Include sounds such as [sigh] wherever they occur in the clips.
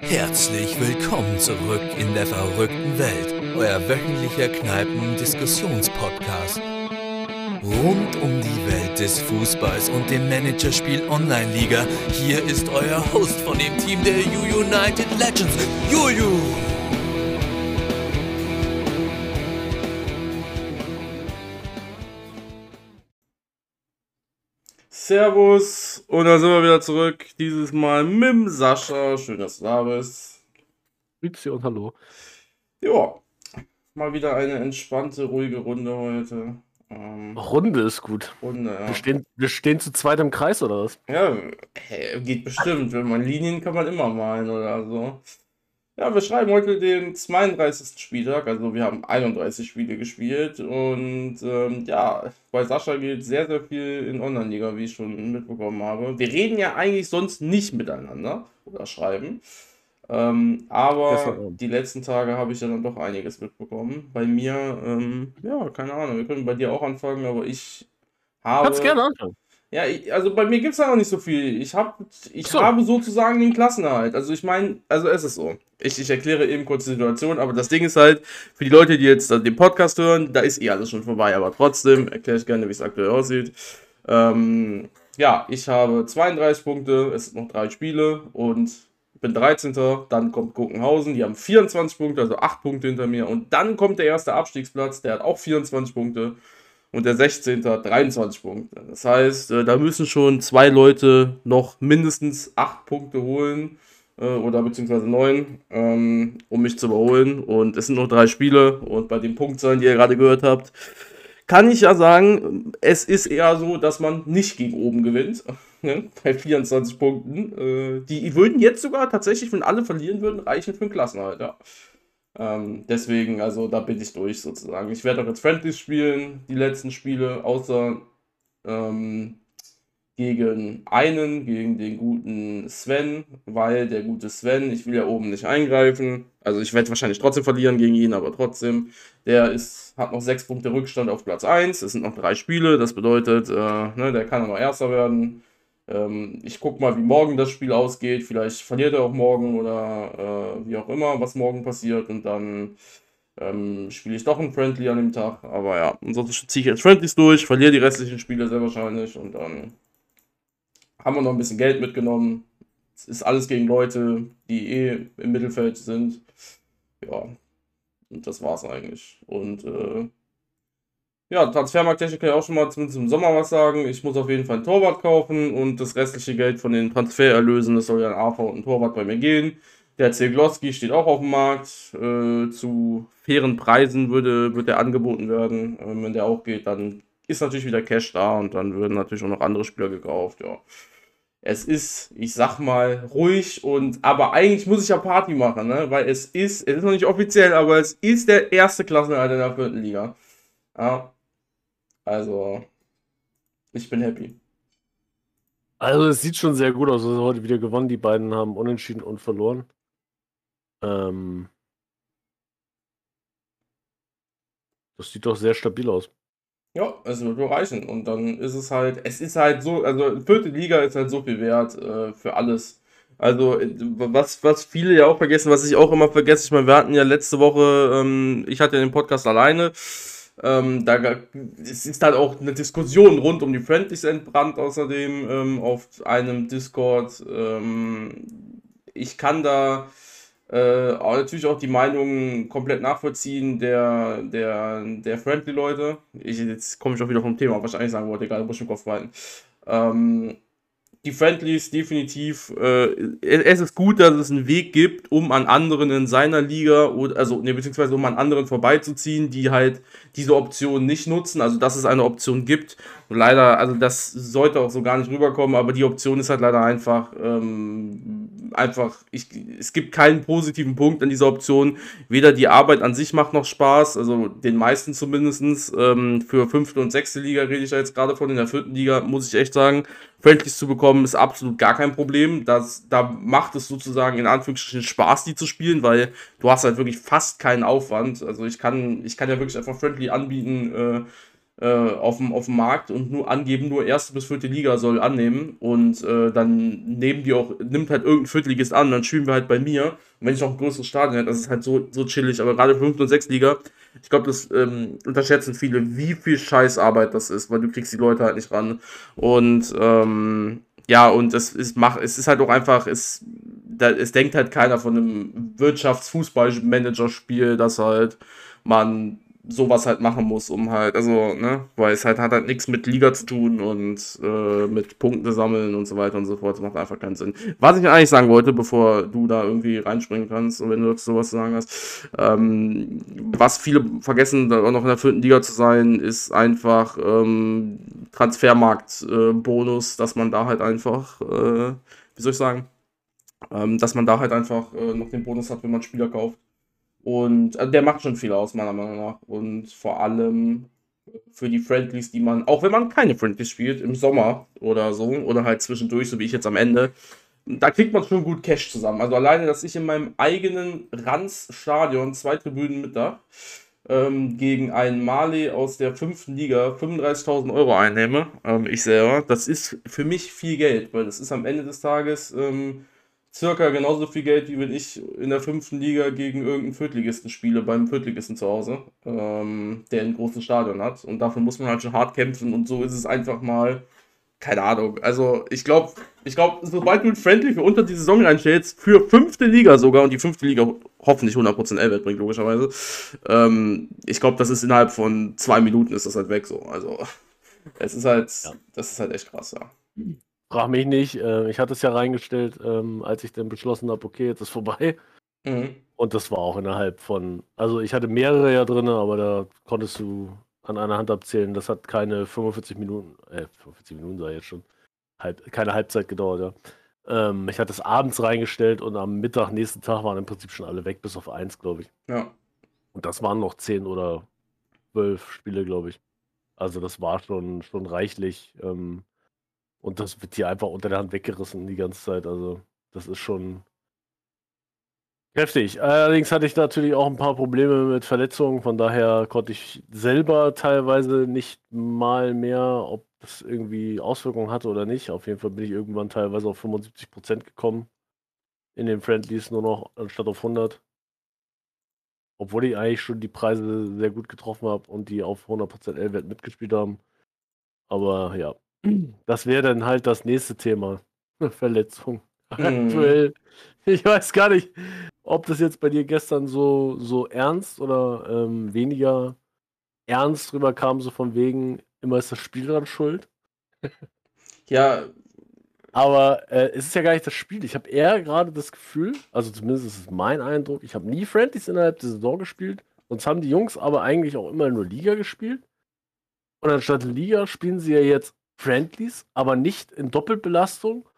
Herzlich willkommen zurück in der verrückten Welt, euer wöchentlicher Kneipen-Diskussionspodcast. Rund um die Welt des Fußballs und dem Managerspiel Online-Liga, hier ist euer Host von dem Team der U United Legends, Juju. Servus und da sind wir wieder zurück. Dieses Mal mit dem Sascha. Schön, dass du da bist. Grüezi und hallo. Ja, mal wieder eine entspannte, ruhige Runde heute. Ähm, Runde ist gut. Runde, ja. Wir stehen, wir stehen zu zweit im Kreis oder was? Ja, hey, geht bestimmt. Wenn man Linien kann man immer malen oder so. Ja, wir schreiben heute den 32. Spieltag, also wir haben 31 Spiele gespielt und ähm, ja, bei Sascha geht sehr, sehr viel in Online-Liga, wie ich schon mitbekommen habe. Wir reden ja eigentlich sonst nicht miteinander oder schreiben, ähm, aber die letzten Tage habe ich ja dann doch einiges mitbekommen. Bei mir, ähm, ja, keine Ahnung, wir können bei dir auch anfangen, aber ich habe... Kannst gerne anfangen. Ja, ich, also bei mir gibt es ja noch nicht so viel. Ich, hab, ich so. habe sozusagen den Klassenerhalt. Also ich meine, also es ist so. Ich, ich erkläre eben kurz die Situation, aber das Ding ist halt, für die Leute, die jetzt den Podcast hören, da ist eh alles schon vorbei, aber trotzdem erkläre ich gerne, wie es aktuell aussieht. Ähm, ja, ich habe 32 Punkte, es sind noch drei Spiele und bin 13. Dann kommt Guckenhausen, die haben 24 Punkte, also 8 Punkte hinter mir. Und dann kommt der erste Abstiegsplatz, der hat auch 24 Punkte und der 16. hat 23 Punkte. Das heißt, äh, da müssen schon zwei Leute noch mindestens 8 Punkte holen äh, oder beziehungsweise 9, ähm, um mich zu überholen. Und es sind noch drei Spiele und bei den Punktzahlen, die ihr gerade gehört habt, kann ich ja sagen, es ist eher so, dass man nicht gegen oben gewinnt. [laughs] Ne? Bei 24 Punkten. Äh, die würden jetzt sogar tatsächlich, wenn alle verlieren würden, reichen für einen Klassenhalt. Ähm, deswegen, also da bin ich durch sozusagen. Ich werde auch jetzt Friendlies spielen, die letzten Spiele, außer ähm, gegen einen, gegen den guten Sven, weil der gute Sven, ich will ja oben nicht eingreifen. Also ich werde wahrscheinlich trotzdem verlieren gegen ihn, aber trotzdem, der ist, hat noch sechs Punkte Rückstand auf Platz 1. Es sind noch drei Spiele, das bedeutet, äh, ne, der kann noch Erster werden. Ähm, ich gucke mal, wie morgen das Spiel ausgeht. Vielleicht verliert er auch morgen oder äh, wie auch immer, was morgen passiert. Und dann ähm, spiele ich doch ein Friendly an dem Tag. Aber ja, ansonsten ziehe ich jetzt Friendlies durch, verliere die restlichen Spiele sehr wahrscheinlich. Und dann haben wir noch ein bisschen Geld mitgenommen. Es ist alles gegen Leute, die eh im Mittelfeld sind. Ja, und das war's eigentlich. Und äh, ja, Transfermarkttechnik kann ich auch schon mal zumindest im Sommer was sagen. Ich muss auf jeden Fall ein Torwart kaufen und das restliche Geld von den Transfererlösen, das soll ja ein AV und ein Torwart bei mir gehen. Der Zegloski steht auch auf dem Markt. Äh, zu fairen Preisen würde, wird er angeboten werden. Äh, wenn der auch geht, dann ist natürlich wieder Cash da und dann würden natürlich auch noch andere Spieler gekauft. Ja. Es ist, ich sag mal, ruhig und aber eigentlich muss ich ja Party machen, ne? Weil es ist, es ist noch nicht offiziell, aber es ist der erste Klassenerhalt in der vierten Liga. Ja. Also, ich bin happy. Also, es sieht schon sehr gut aus. Also, heute wieder gewonnen. Die beiden haben unentschieden und verloren. Ähm, das sieht doch sehr stabil aus. Ja, es wird nur reichen. Und dann ist es halt, es ist halt so, also vierte Liga ist halt so viel wert äh, für alles. Also, was, was viele ja auch vergessen, was ich auch immer vergesse, ich meine, wir hatten ja letzte Woche, ähm, ich hatte den Podcast alleine. Ähm, da es ist halt auch eine Diskussion rund um die Friendlies entbrannt, außerdem ähm, auf einem Discord. Ähm, ich kann da äh, natürlich auch die Meinungen komplett nachvollziehen der, der, der Friendly-Leute. jetzt komme ich auch wieder vom Thema, was ich eigentlich sagen wollte, egal, muss ich im Kopf behalten. Ähm, die Friendlies definitiv, äh, es ist gut, dass es einen Weg gibt, um an anderen in seiner Liga, oder, also, ne, beziehungsweise um an anderen vorbeizuziehen, die halt diese Option nicht nutzen, also dass es eine Option gibt. Und leider, also das sollte auch so gar nicht rüberkommen, aber die Option ist halt leider einfach, ähm, einfach, ich, es gibt keinen positiven Punkt an dieser Option. Weder die Arbeit an sich macht noch Spaß, also den meisten zumindest. Ähm, für fünfte und sechste Liga rede ich ja jetzt gerade von, in der vierten Liga muss ich echt sagen, Friendlies zu bekommen, ist absolut gar kein Problem. Das, da macht es sozusagen in Anführungsstrichen Spaß, die zu spielen, weil du hast halt wirklich fast keinen Aufwand. Also ich kann, ich kann ja wirklich einfach Friendly anbieten, äh, auf, dem, auf dem Markt und nur angeben, nur erste bis vierte Liga soll annehmen und äh, dann nehmen die auch, nimmt halt irgendein Viertligist an, dann spielen wir halt bei mir. Und wenn ich noch ein größeres Stadion hätte, das ist halt so, so chillig, aber gerade 5. und 6. Liga, ich glaube, das ähm, unterschätzen viele, wie viel Scheißarbeit das ist, weil du kriegst die Leute halt nicht ran. Und ähm, ja, und es ist, mach, es ist halt auch einfach, es, da, es denkt halt keiner von einem Wirtschaftsfußballmanager-Spiel, dass halt man sowas halt machen muss, um halt, also, ne, weil es halt hat halt nichts mit Liga zu tun und äh, mit Punkte sammeln und so weiter und so fort. Das macht einfach keinen Sinn. Was ich eigentlich sagen wollte, bevor du da irgendwie reinspringen kannst und wenn du sowas zu sagen hast, ähm, was viele vergessen, da auch noch in der vierten Liga zu sein, ist einfach ähm, Transfermarkt-Bonus, äh, dass man da halt einfach, äh, wie soll ich sagen, ähm, dass man da halt einfach äh, noch den Bonus hat, wenn man Spieler kauft. Und also der macht schon viel aus, meiner Meinung nach. Und vor allem für die Friendlies, die man, auch wenn man keine Friendlies spielt, im Sommer oder so, oder halt zwischendurch, so wie ich jetzt am Ende, da kriegt man schon gut Cash zusammen. Also alleine, dass ich in meinem eigenen Ranz-Stadion zwei Tribünen mit da ähm, gegen einen Mali aus der fünften Liga 35.000 Euro einnehme, ähm, ich selber, das ist für mich viel Geld, weil das ist am Ende des Tages ähm, circa genauso viel Geld, wie wenn ich in der fünften Liga gegen irgendeinen Viertligisten spiele, beim Viertligisten zu Hause, ähm, der ein großes Stadion hat. Und dafür muss man halt schon hart kämpfen und so ist es einfach mal, keine Ahnung. Also ich glaube, ich glaube, sobald du ein Friendly für unter die Saison reinstellst, für fünfte Liga sogar, und die fünfte Liga hoffentlich 100% L-Wert bringt, logischerweise, ähm, ich glaube, das ist innerhalb von zwei Minuten ist das halt weg so. Also es ist halt, ja. das ist halt echt krass, ja. Frag mich nicht. Äh, ich hatte es ja reingestellt, ähm, als ich dann beschlossen habe, okay, jetzt ist vorbei. Mhm. Und das war auch innerhalb von, also ich hatte mehrere ja drin, aber da konntest du an einer Hand abzählen. Das hat keine 45 Minuten, äh, 45 Minuten sei jetzt schon, halb, keine Halbzeit gedauert, ja. Ähm, ich hatte es abends reingestellt und am Mittag, nächsten Tag waren im Prinzip schon alle weg, bis auf eins, glaube ich. Ja. Und das waren noch zehn oder zwölf Spiele, glaube ich. Also das war schon, schon reichlich. Ähm, und das wird hier einfach unter der Hand weggerissen die ganze Zeit. Also, das ist schon heftig. Allerdings hatte ich natürlich auch ein paar Probleme mit Verletzungen. Von daher konnte ich selber teilweise nicht mal mehr, ob das irgendwie Auswirkungen hatte oder nicht. Auf jeden Fall bin ich irgendwann teilweise auf 75% gekommen. In den Friendlies nur noch anstatt auf 100. Obwohl ich eigentlich schon die Preise sehr gut getroffen habe und die auf 100% L-Wert mitgespielt haben. Aber ja, das wäre dann halt das nächste Thema. Verletzung. [laughs] Mhm. Aktuell. Ich weiß gar nicht, ob das jetzt bei dir gestern so, so ernst oder ähm, weniger ernst drüber kam, so von wegen, immer ist das Spiel dran schuld. [laughs] Ja. Aber äh, es ist ja gar nicht das Spiel. Ich habe eher gerade das Gefühl, also zumindest ist es mein Eindruck, ich habe nie Friendlies innerhalb der Saison gespielt. Sonst haben die Jungs aber eigentlich auch immer nur Liga gespielt. Und anstatt Liga spielen sie ja jetzt Friendlies, aber nicht in Doppelbelastung.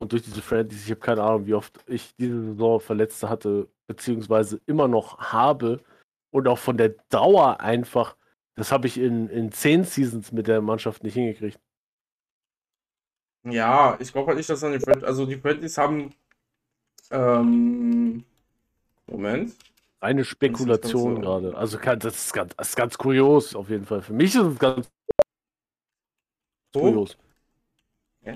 Und durch diese Friendlies, ich habe keine Ahnung, wie oft ich diese Saison Verletzte hatte, beziehungsweise immer noch habe. Und auch von der Dauer einfach, das habe ich in, in zehn Seasons mit der Mannschaft nicht hingekriegt. Ja, ich glaube halt nicht, dass dann die Friendlies, also die Friendlies haben, ähm, Moment. Eine Spekulation gerade. Also das ist, ganz, das ist ganz kurios auf jeden Fall. Für mich ist es ganz los. Ja.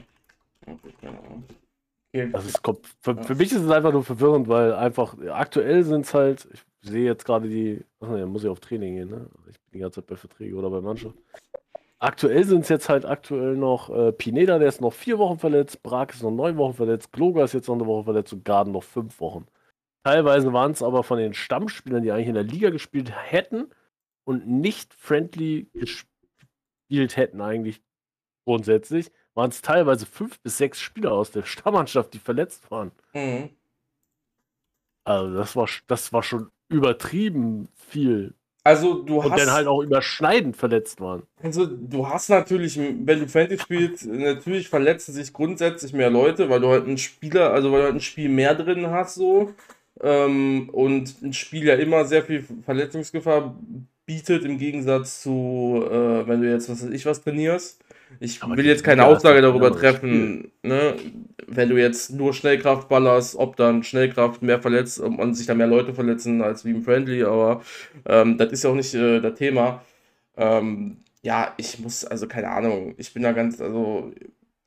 Okay. Also es kommt, für, für, mich ist es einfach nur verwirrend, weil einfach aktuell sind es halt, ich sehe jetzt gerade die, achso, ja, muss ich auf Training gehen, ne? Ich bin die ganze Zeit bei Verträgen oder bei Mannschaft. Aktuell sind es jetzt halt aktuell noch äh, Pineda, der ist noch vier Wochen verletzt, Brak ist noch neun Wochen verletzt, Kloga ist jetzt noch eine Woche verletzt und Garden noch fünf Wochen. Teilweise waren es aber von den Stammspielern, die eigentlich in der Liga gespielt hätten und nicht friendly gespielt hätten, eigentlich grundsätzlich, waren es teilweise fünf bis sechs Spieler aus der Stammmannschaft, die verletzt waren. Mhm. Also das war, das war schon übertrieben viel. Also du hast. Und dann halt auch überschneidend verletzt waren. Also du hast natürlich, wenn du Fantasy spielst, natürlich verletzen sich grundsätzlich mehr Leute, weil du halt einen Spieler, also weil du halt ein Spiel mehr drin hast so. Ähm, und ein Spiel ja immer sehr viel Verletzungsgefahr bietet im Gegensatz zu, äh, wenn du jetzt was weiß ich was trainierst. Ich Aber will jetzt keine Aussage darüber treffen, ne, wenn du jetzt nur Schnellkraft ballerst, ob dann Schnellkraft mehr verletzt, man sich da mehr Leute verletzen als wie im Friendly, aber ähm, das ist ja auch nicht äh, das Thema. Ähm, Ja, ich muss, also keine Ahnung, ich bin da ganz, also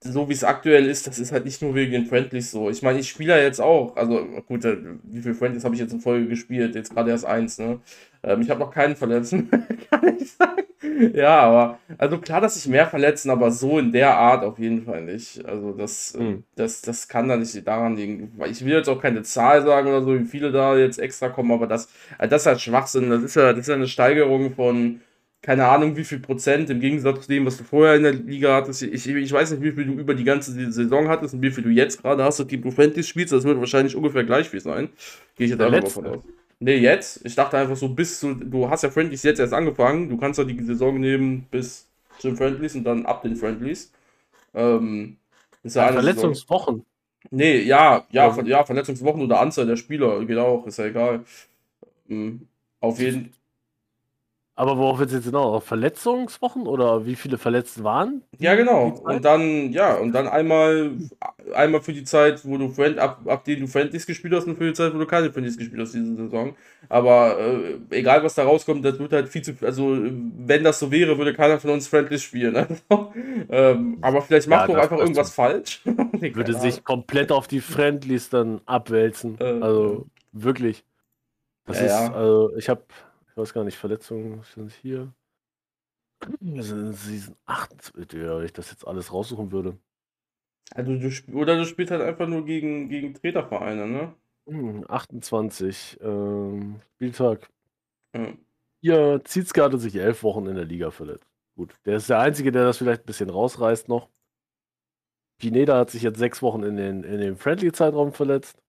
so wie es aktuell ist, das ist halt nicht nur wegen den Friendlies so. Ich meine, ich spiele ja jetzt auch, also gut, äh, wie viele Friendlies habe ich jetzt in Folge gespielt? Jetzt gerade erst eins, ne? Ähm, ich habe noch keinen verletzen, [laughs] kann ich sagen. [laughs] Ja, aber, also klar, dass sich mehr verletzen, aber so in der Art auf jeden Fall nicht. Also das, mhm. das, das kann da nicht daran liegen. Ich will jetzt auch keine Zahl sagen oder so, wie viele da jetzt extra kommen, aber das, also das ist halt Schwachsinn. Das ist ja, das ist ja eine Steigerung von keine Ahnung, wie viel Prozent im Gegensatz zu dem, was du vorher in der Liga hattest. Ich, ich weiß nicht, wie viel du über die ganze Saison hattest und wie viel du jetzt gerade hast, seitdem du Friendlies spielst. Das wird wahrscheinlich ungefähr gleich viel sein. Gehe ich jetzt einfach mal von aus. Nee, jetzt. Ich dachte einfach so, bis zu, du hast ja Friendlies jetzt erst angefangen. Du kannst ja die Saison nehmen bis zu den Friendlies und dann ab den Friendlies. Ähm, ist ja, ja Verletzungswochen. Saison. Nee, ja, ja, ja, ja, Verletzungswochen oder Anzahl der Spieler, geht auch, ist ja egal. Mhm. Auf jeden Fall. Aber worauf es jetzt genau? Verletzungswochen oder wie viele verletzt waren? Ja, genau. Und dann, ja, und dann einmal, einmal für die Zeit, wo du Friend, ab, ab dem du Friendlies gespielt hast und für die Zeit, wo du keine Friendlies gespielt hast diese Saison. Aber äh, egal was da rauskommt, das wird halt viel zu, also wenn das so wäre, würde keiner von uns Friendlies spielen. [laughs] Also, ähm, aber vielleicht macht ja, doch einfach irgendwas falsch. [laughs] würde sich komplett auf die Friendlies dann abwälzen. Äh, also wirklich. Das ja, ist, ja. also ich habe ich weiß gar nicht, Verletzungen sind hier. Season 28, ja, wenn ich das jetzt alles raussuchen würde. Also du, oder du spielst halt einfach nur gegen, gegen Tretervereine, ne? 28 hm, ähm, Spieltag. Hm. Hier, Zietzke hatte sich elf Wochen in der Liga verletzt. Gut, der ist der Einzige, der das vielleicht ein bisschen rausreißt noch. Pineda hat sich jetzt sechs Wochen in den, in den Friendly-Zeitraum verletzt.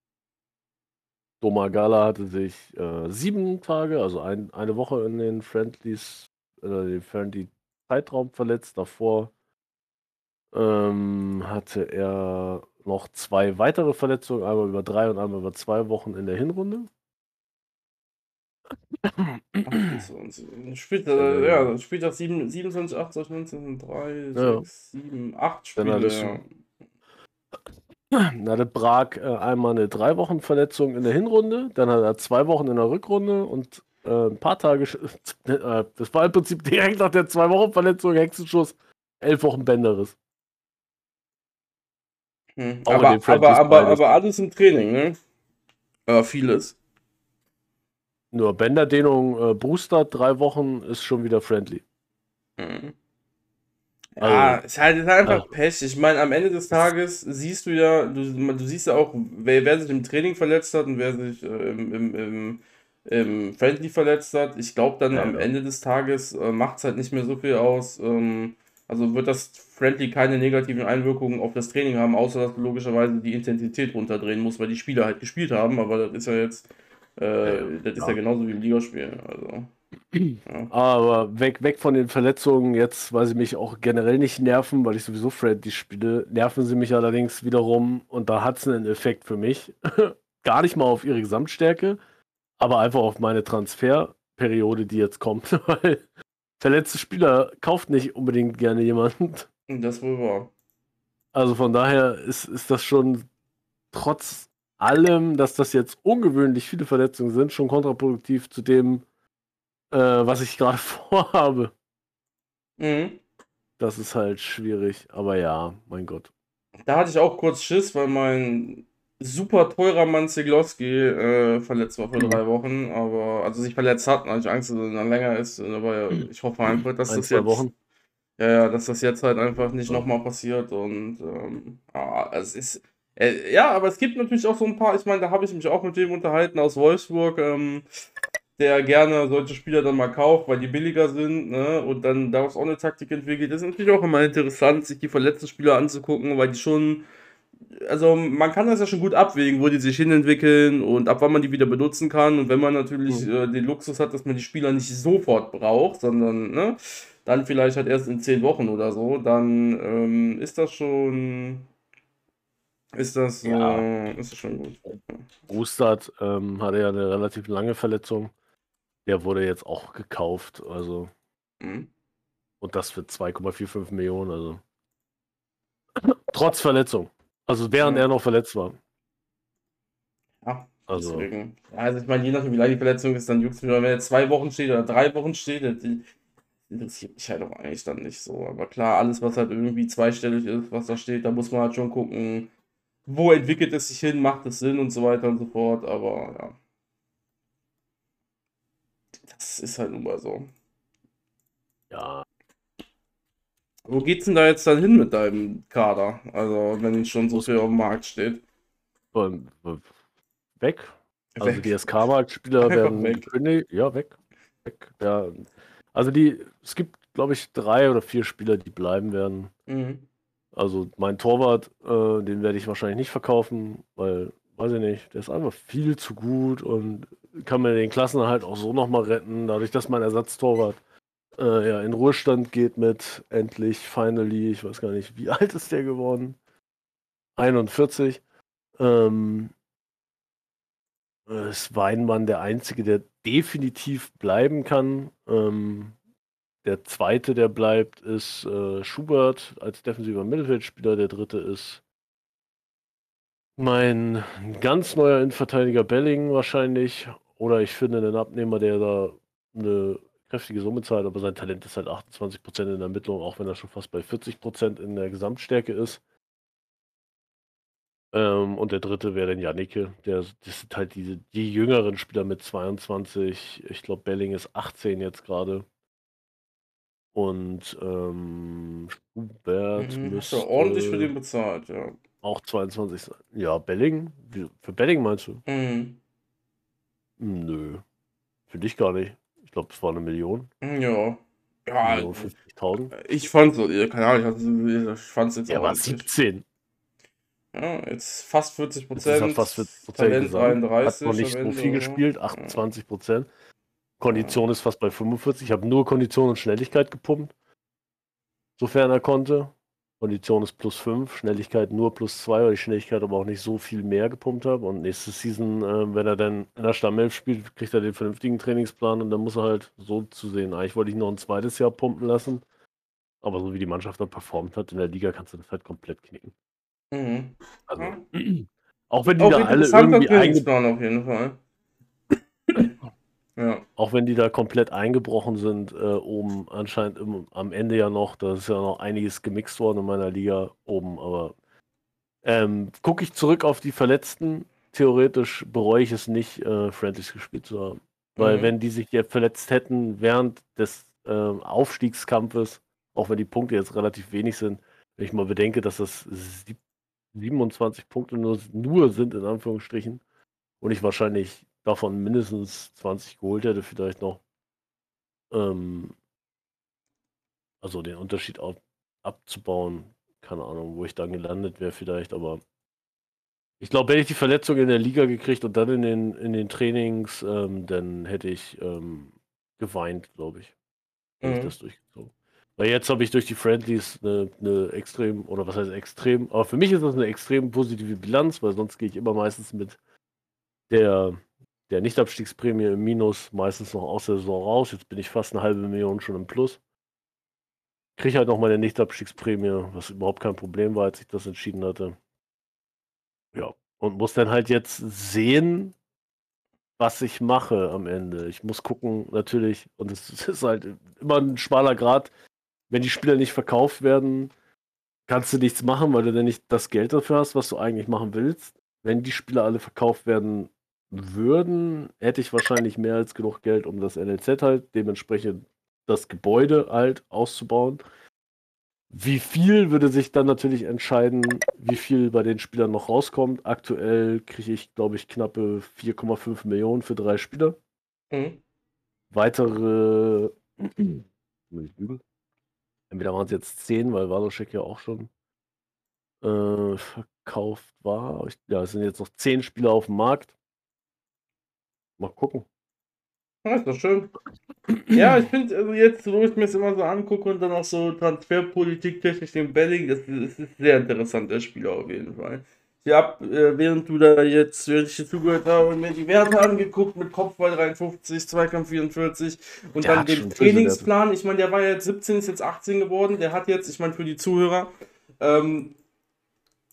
Domagala hatte sich äh, sieben Tage, also ein, eine Woche in den Friendlies, äh, den Friendly Zeitraum verletzt. Davor ähm, hatte er noch zwei weitere Verletzungen, einmal über drei und einmal über zwei Wochen in der Hinrunde. Spielt, äh, ja, spielt auch 27, 28, 19, 3, 6, 7, 8 Spiele. Ja. Dann hatte Prag äh, einmal eine drei Wochen Verletzung in der Hinrunde, dann hat er zwei Wochen in der Rückrunde und äh, ein paar Tage, [laughs] äh, das war im Prinzip direkt nach der zwei Wochen Verletzung, Hexenschuss, elf Wochen Bänderes. Hm. Aber, aber, aber, aber alles im Training, ne? Ja, vieles. Nur Bänderdehnung, äh, Booster, drei Wochen ist schon wieder friendly. Hm. Ja, also, ist halt, ist halt einfach ja. Pech. Ich meine, am Ende des Tages siehst du ja, du, du siehst ja auch, wer, wer sich im Training verletzt hat und wer sich äh, im, im, im, im, Friendly verletzt hat. Ich glaube, dann ja, am Ende des Tages äh, macht es halt nicht mehr so viel aus. Ähm, also wird das Friendly keine negativen Einwirkungen auf das Training haben, außer dass du logischerweise die Intensität runterdrehen musst, weil die Spieler halt gespielt haben. Aber das ist ja jetzt, äh, das ist ja genauso wie im Ligaspiel. Also. Aber weg, weg von den Verletzungen, jetzt, weil sie mich auch generell nicht nerven, weil ich sowieso Freddy spiele, nerven sie mich allerdings wiederum und da hat es einen Effekt für mich. [laughs] Gar nicht mal auf ihre Gesamtstärke, aber einfach auf meine Transferperiode, die jetzt kommt, [laughs] weil verletzte Spieler kauft nicht unbedingt gerne jemand. Das wohl wahr. Also von daher ist, ist das schon trotz allem, dass das jetzt ungewöhnlich viele Verletzungen sind, schon kontraproduktiv zu dem, äh, was ich gerade [laughs] vorhabe. Mhm. Das ist halt schwierig, aber ja, mein Gott. Da hatte ich auch kurz Schiss, weil mein super teurer Mann Zigloski äh, verletzt war für drei Wochen, aber also sich verletzt hat, hatte ich Angst, dass er dann länger ist, aber ich hoffe einfach, dass Ein, das jetzt Wochen. Ja, ja, dass das jetzt halt einfach nicht nochmal passiert und ähm, ja, es ist äh, ja, aber es gibt natürlich auch so ein paar, ich meine, da habe ich mich auch mit dem unterhalten aus Wolfsburg, ähm, der gerne solche Spieler dann mal kauft, weil die billiger sind, ne? Und dann daraus auch eine Taktik entwickelt. Das ist natürlich auch immer interessant, sich die verletzten Spieler anzugucken, weil die schon. Also man kann das ja schon gut abwägen, wo die sich hinentwickeln und ab wann man die wieder benutzen kann. Und wenn man natürlich mhm. äh, den Luxus hat, dass man die Spieler nicht sofort braucht, sondern ne, dann vielleicht halt erst in zehn Wochen oder so, dann ähm, ist das schon ist das, ja. äh, ist das schon gut. Rustad ähm, hatte ja eine relativ lange Verletzung. Der wurde jetzt auch gekauft, also. Mhm. Und das für 2,45 Millionen, also. Trotz Verletzung. Also während ja. er noch verletzt war. Ja, also. Deswegen. Also ich meine, je nachdem, wie lange die Verletzung ist, dann juckt es mir, wenn er zwei Wochen steht oder drei Wochen steht, interessiert mich halt auch eigentlich dann nicht so. Aber klar, alles, was halt irgendwie zweistellig ist, was da steht, da muss man halt schon gucken, wo entwickelt es sich hin, macht es Sinn und so weiter und so fort. Aber ja. Das ist halt nun mal so. Ja. Wo geht's denn da jetzt dann hin mit deinem Kader? Also, wenn schon so viel auf dem Markt steht. Weg. Also weg. die SK-Marktspieler [laughs] werden weg. Ja, weg. weg. Ja. Also die, es gibt, glaube ich, drei oder vier Spieler, die bleiben werden. Mhm. Also mein Torwart, äh, den werde ich wahrscheinlich nicht verkaufen, weil, weiß ich nicht, der ist einfach viel zu gut und kann mir den Klassen halt auch so nochmal retten, dadurch, dass mein Ersatztorwart äh, ja, in Ruhestand geht mit endlich, finally, ich weiß gar nicht, wie [laughs] alt ist der geworden? 41. Ähm, ist Weinmann der Einzige, der definitiv bleiben kann. Ähm, der zweite, der bleibt, ist äh, Schubert als defensiver Mittelfeldspieler. Der dritte ist mein ganz neuer Innenverteidiger Belling wahrscheinlich. Oder ich finde einen Abnehmer, der da eine kräftige Summe zahlt, aber sein Talent ist halt 28% in der Ermittlung, auch wenn er schon fast bei 40% in der Gesamtstärke ist. Ähm, und der dritte wäre dann Jannike. Der, das sind halt diese, die jüngeren Spieler mit 22. Ich glaube, Belling ist 18 jetzt gerade. Und ähm, Schubert mhm, müsste hast ordentlich für den bezahlt, ja. Auch 22 sein. Ja, Belling? Für Belling meinst du? Mhm. Nö. Für dich gar nicht. Ich glaube, es war eine Million. Ja. Ja. 50.000. Ich fand so, keine Ahnung, ich fand es jetzt Er war 17. Ja, jetzt fast 40 Prozent. fast 40 Prozent. 33. Hat noch nicht so viel gespielt, 28 Prozent. Kondition ist fast bei 45. Ich habe nur Kondition und Schnelligkeit gepumpt. Sofern er konnte. Kondition ist plus 5, Schnelligkeit nur plus 2, weil ich Schnelligkeit aber auch nicht so viel mehr gepumpt habe. Und nächste Season, äh, wenn er dann in der Stammelf spielt, kriegt er den vernünftigen Trainingsplan und dann muss er halt so zu sehen. Eigentlich wollte ich noch ein zweites Jahr pumpen lassen. Aber so wie die Mannschaft dann performt hat in der Liga, kannst du das halt komplett knicken. Mhm. Also, [clears throat] auch wenn die auch da alle irgendwie eingebrochen auf jeden Fall. Ja. Auch wenn die da komplett eingebrochen sind, äh, oben anscheinend im, am Ende ja noch, da ist ja noch einiges gemixt worden in meiner Liga oben, aber ähm, gucke ich zurück auf die Verletzten, theoretisch bereue ich es nicht, äh, Friendlies gespielt zu haben. Weil mhm. wenn die sich jetzt verletzt hätten während des äh, Aufstiegskampfes, auch wenn die Punkte jetzt relativ wenig sind, wenn ich mal bedenke, dass das 27 Punkte nur, nur sind, in Anführungsstrichen, und ich wahrscheinlich davon mindestens 20 geholt hätte, vielleicht noch. Ähm, also den Unterschied ab, abzubauen, keine Ahnung, wo ich dann gelandet wäre vielleicht, aber ich glaube, hätte ich die Verletzung in der Liga gekriegt und dann in den, in den Trainings, ähm, dann hätte ich ähm, geweint, glaube ich. Hätte mhm. ich das durchgezogen. Weil jetzt habe ich durch die Friendlies eine, eine, extrem, oder was heißt extrem, aber für mich ist das eine extrem positive Bilanz, weil sonst gehe ich immer meistens mit der, der Nichtabstiegsprämie im Minus meistens noch aus der Saison raus. Jetzt bin ich fast eine halbe Million schon im Plus. Kriege halt noch meine Nichtabstiegsprämie, was überhaupt kein Problem war, als ich das entschieden hatte. Ja, und muss dann halt jetzt sehen, was ich mache am Ende. Ich muss gucken, natürlich, und es [laughs] ist halt immer ein schmaler Grad, wenn die Spieler nicht verkauft werden, kannst du nichts machen, weil du dann nicht das Geld dafür hast, was du eigentlich machen willst. Wenn die Spieler alle verkauft werden würden, hätte ich wahrscheinlich mehr als genug Geld, um das NLZ halt, dementsprechend das Gebäude halt auszubauen. Wie viel würde sich dann natürlich entscheiden, wie viel bei den Spielern noch rauskommt. Aktuell kriege ich, glaube ich, knappe 4,5 Millionen für drei Spieler. Mhm. Weitere [clears throat] Entweder waren es jetzt 10, weil Waloschek ja auch schon äh, verkauft war. Ich, ja, es sind jetzt noch 10 Spieler auf dem Markt. Mal gucken. Ja, ist doch schön. [clears throat] ja, ich finde, also jetzt, wo ich mir das immer so angucke und dann auch so Transferpolitik technisch den Belling, das, das ist sehr interessant, der Spieler auf jeden Fall ich habe, äh, während du da jetzt, während ich dir zugehört habe, mir die Werte angeguckt mit Kopfball 53, Zweikampf 44 und der dann den Trainingsplan. Ich meine, der war jetzt 17, ist jetzt 18 geworden. Der hat jetzt, ich meine, für die Zuhörer, ähm,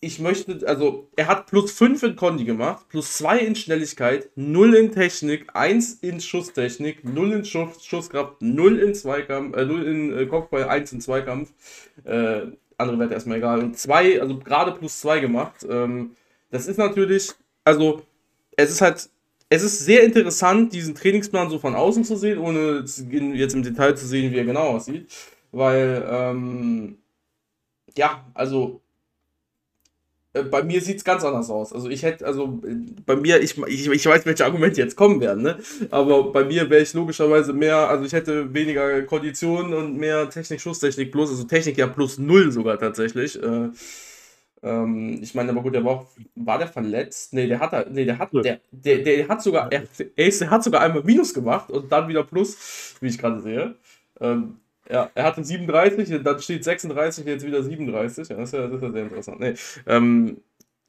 ich möchte, also er hat plus 5 in Kondi gemacht, plus 2 in Schnelligkeit, 0 in Technik, 1 in Schusstechnik, 0 in Schuss, Schusskraft, 0 in Zweikampf, äh, 0 in äh, Kopfball, 1 in Zweikampf. Äh, andere Werte erstmal egal. Und 2, also gerade plus 2 gemacht. Ähm, das ist natürlich, also es ist halt, es ist sehr interessant, diesen Trainingsplan so von außen zu sehen, ohne jetzt im Detail zu sehen, wie er genau aussieht. Weil, ähm, ja, also bei mir sieht es ganz anders aus. Also ich hätte, also bei mir, ich, ich, ich weiß, welche Argumente jetzt kommen werden, ne? Aber bei mir wäre ich logischerweise mehr, also ich hätte weniger Konditionen und mehr Technik, Schusstechnik plus, also Technik ja plus null sogar tatsächlich. Äh, ähm, ich meine, aber gut, der war auch, war der verletzt? Nee, der hat, nee, der hat, der, der, der hat sogar, er, er, ist, er hat sogar einmal Minus gemacht und dann wieder Plus, wie ich gerade sehe. Ähm, ja, er hatte 37, dann steht 36, jetzt wieder 37. Ja, das, ist ja, das ist ja sehr interessant. Nee, ähm,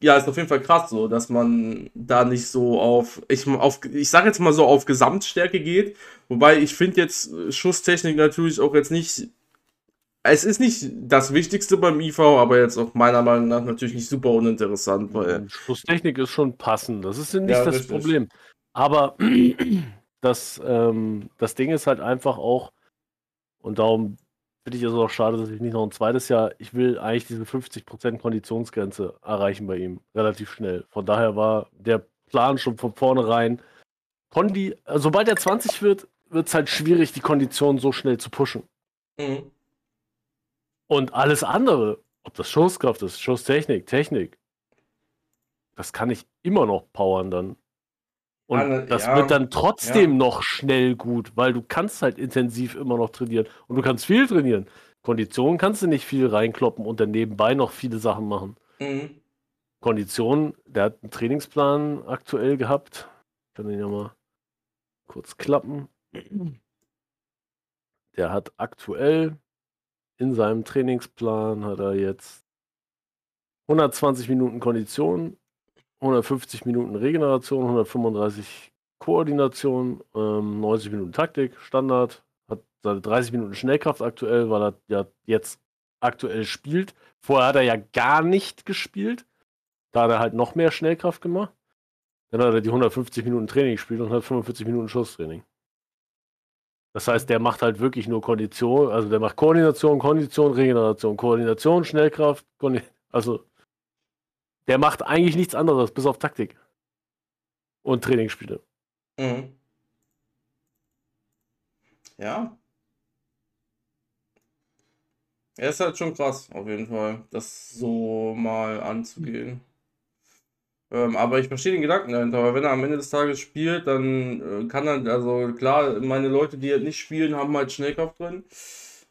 ja, ist auf jeden Fall krass so, dass man da nicht so auf, ich, auf, ich sag jetzt mal so auf Gesamtstärke geht. Wobei ich finde jetzt Schusstechnik natürlich auch jetzt nicht, es ist nicht das Wichtigste beim IV, aber jetzt auch meiner Meinung nach natürlich nicht super uninteressant. Weil Schusstechnik ist schon passend, das ist nicht ja, das richtig. Problem. Aber [clears throat] das, ähm, das Ding ist halt einfach auch, und darum finde ich es auch schade, dass ich nicht noch ein zweites Jahr, ich will eigentlich diese 50% Konditionsgrenze erreichen bei ihm, relativ schnell. Von daher war der Plan schon von vornherein, Kondi, also sobald er 20 wird, wird es halt schwierig, die Kondition so schnell zu pushen. Mhm. Und alles andere, ob das Schusskraft ist, Schusstechnik, Technik, das kann ich immer noch powern dann. Und Alle, das ja, wird dann trotzdem ja. noch schnell gut, weil du kannst halt intensiv immer noch trainieren. Und du kannst viel trainieren. Konditionen kannst du nicht viel reinkloppen und dann nebenbei noch viele Sachen machen. Mhm. Kondition, der hat einen Trainingsplan aktuell gehabt. Ich kann den ja mal kurz klappen. Der hat aktuell in seinem Trainingsplan hat er jetzt 120 Minuten Kondition, 150 Minuten Regeneration, 135 Koordination, ähm, 90 Minuten Taktik, Standard, hat seine 30 Minuten Schnellkraft aktuell, weil er ja jetzt aktuell spielt. Vorher hat er ja gar nicht gespielt. Da hat er halt noch mehr Schnellkraft gemacht. Dann hat er die 150 Minuten Training gespielt und hat 45 Minuten Schusstraining. Das heißt, der macht halt wirklich nur Kondition, also der macht Koordination, Kondition, Regeneration, Koordination, Schnellkraft, Kondi also der macht eigentlich nichts anderes, bis auf Taktik. Und Trainingsspiele. Mhm. Ja. Er ist halt schon krass, auf jeden Fall, das so mal anzugehen. Ähm, aber ich verstehe den Gedanken dahinter, weil wenn er am Ende des Tages spielt, dann äh, kann er, also klar, meine Leute, die halt nicht spielen, haben halt Schnellkraft drin.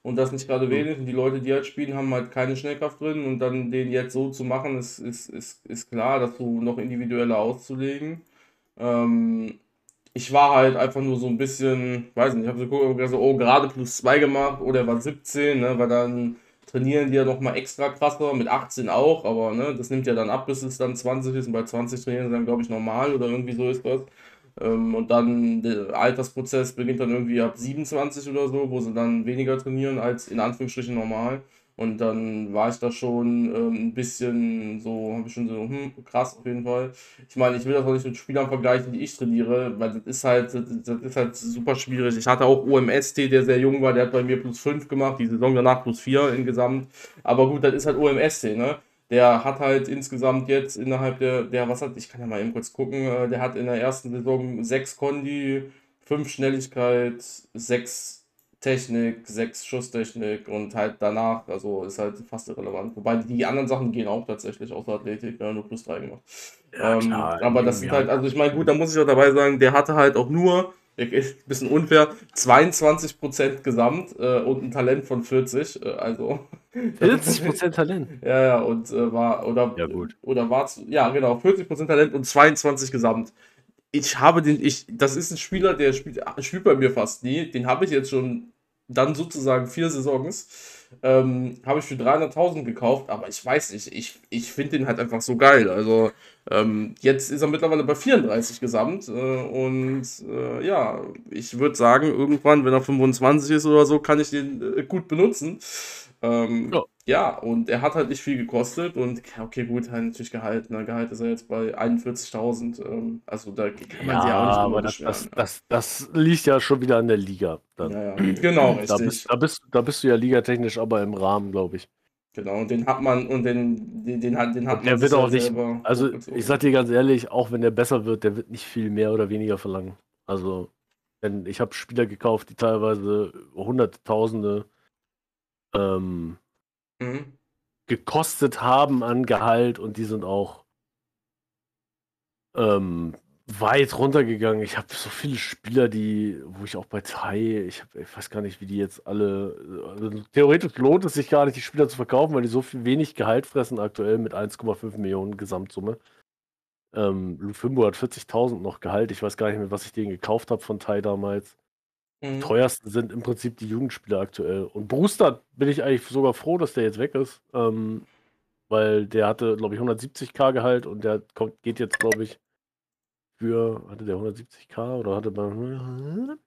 Und das nicht gerade wenig. Und die Leute, die halt spielen, haben halt keine Schnellkraft drin. Und dann den jetzt so zu machen, ist, ist, ist, ist klar, dass du noch individueller auszulegen. Ähm, ich war halt einfach nur so ein bisschen, weiß nicht, ich habe so geguckt, so, oh, gerade plus 2 gemacht, oder er war 17, ne, weil dann trainieren die ja nochmal extra krasser, mit 18 auch, aber ne, das nimmt ja dann ab, bis es dann 20 ist. Und bei 20 trainieren sie dann, glaube ich, normal oder irgendwie so ist das. Ähm, und dann der Altersprozess beginnt dann irgendwie ab 27 oder so, wo sie dann weniger trainieren als in Anführungsstrichen normal. Und dann war ich da schon ähm, ein bisschen so, habe ich schon so, hm, krass auf jeden Fall. Ich meine, ich will das auch nicht mit Spielern vergleichen, die ich trainiere, weil das ist halt, das, ist halt super schwierig. Ich hatte auch OMST, der sehr jung war, der hat bei mir plus 5 gemacht, die Saison danach plus 4 insgesamt. Aber gut, das ist halt OMST, ne? Der hat halt insgesamt jetzt innerhalb der, der, was hat, ich kann ja mal eben kurz gucken, äh, der hat in der ersten Saison 6 Kondi, 5 Schnelligkeit, 6 Technik, 6 Schusstechnik und halt danach, also ist halt fast irrelevant. Wobei die anderen Sachen gehen auch tatsächlich außer Athletik, ja, nur plus 3 gemacht. Ja, ähm, aber das sind halt, also ich meine, gut, da muss ich auch dabei sagen, der hatte halt auch nur ist ein bisschen unfair, 22% Gesamt äh, und ein Talent von 40, äh, also [laughs] 40% Talent? ja, ja, und äh, war, oder, ja, gut. oder war, ja, genau, 40% Talent und 22 Gesamt. Ich habe den, ich, das ist ein Spieler, der spielt, spielt bei mir fast nie, den habe ich jetzt schon dann sozusagen vier Saisons ähm, habe ich für 300.000 gekauft, aber ich weiß nicht, ich, ich finde den halt einfach so geil. Also ähm, jetzt ist er mittlerweile bei 34 gesamt äh, und äh, ja, ich würde sagen, irgendwann, wenn er 25 ist oder so, kann ich den äh, gut benutzen. Ähm, ja. Ja, und er hat halt nicht viel gekostet und okay, gut, halt natürlich Gehalt. Ne? Gehalt ist er jetzt bei 41.000. Ähm, also da kann man ja, sich auch nicht aber das, das, das, das, liegt ja schon wieder an der Liga. Dann. Ja, ja, genau, richtig. Da bist, da, bist, da bist du ja ligatechnisch aber im Rahmen, glaube ich. Genau, und den hat man und den, den, den hat, den hat man. Der wird auch nicht. Also, ich sag dir ganz ehrlich, auch wenn der besser wird, der wird nicht viel mehr oder weniger verlangen. Also, denn ich habe Spieler gekauft, die teilweise Hunderttausende ähm, mhm. gekostet haben an Gehalt und die sind auch ähm, weit runtergegangen. Ich habe so viele Spieler, die, wo ich auch bei Tai, ich, hab, ich weiß gar nicht, wie die jetzt alle. Also theoretisch lohnt es sich gar nicht, die Spieler zu verkaufen, weil die so viel wenig Gehalt fressen aktuell mit 1,5 Millionen Gesamtsumme. Ähm, Lufimbo hat 40.000 noch Gehalt. Ich weiß gar nicht mehr, was ich denen gekauft habe von Tai damals. Mhm. teuersten sind im Prinzip die Jugendspieler aktuell. Und Brewster bin ich eigentlich sogar froh, dass der jetzt weg ist. Ähm, weil der hatte, glaube ich, 170k Gehalt und der kommt, geht jetzt, glaube ich, für, hatte der 170k oder hatte man.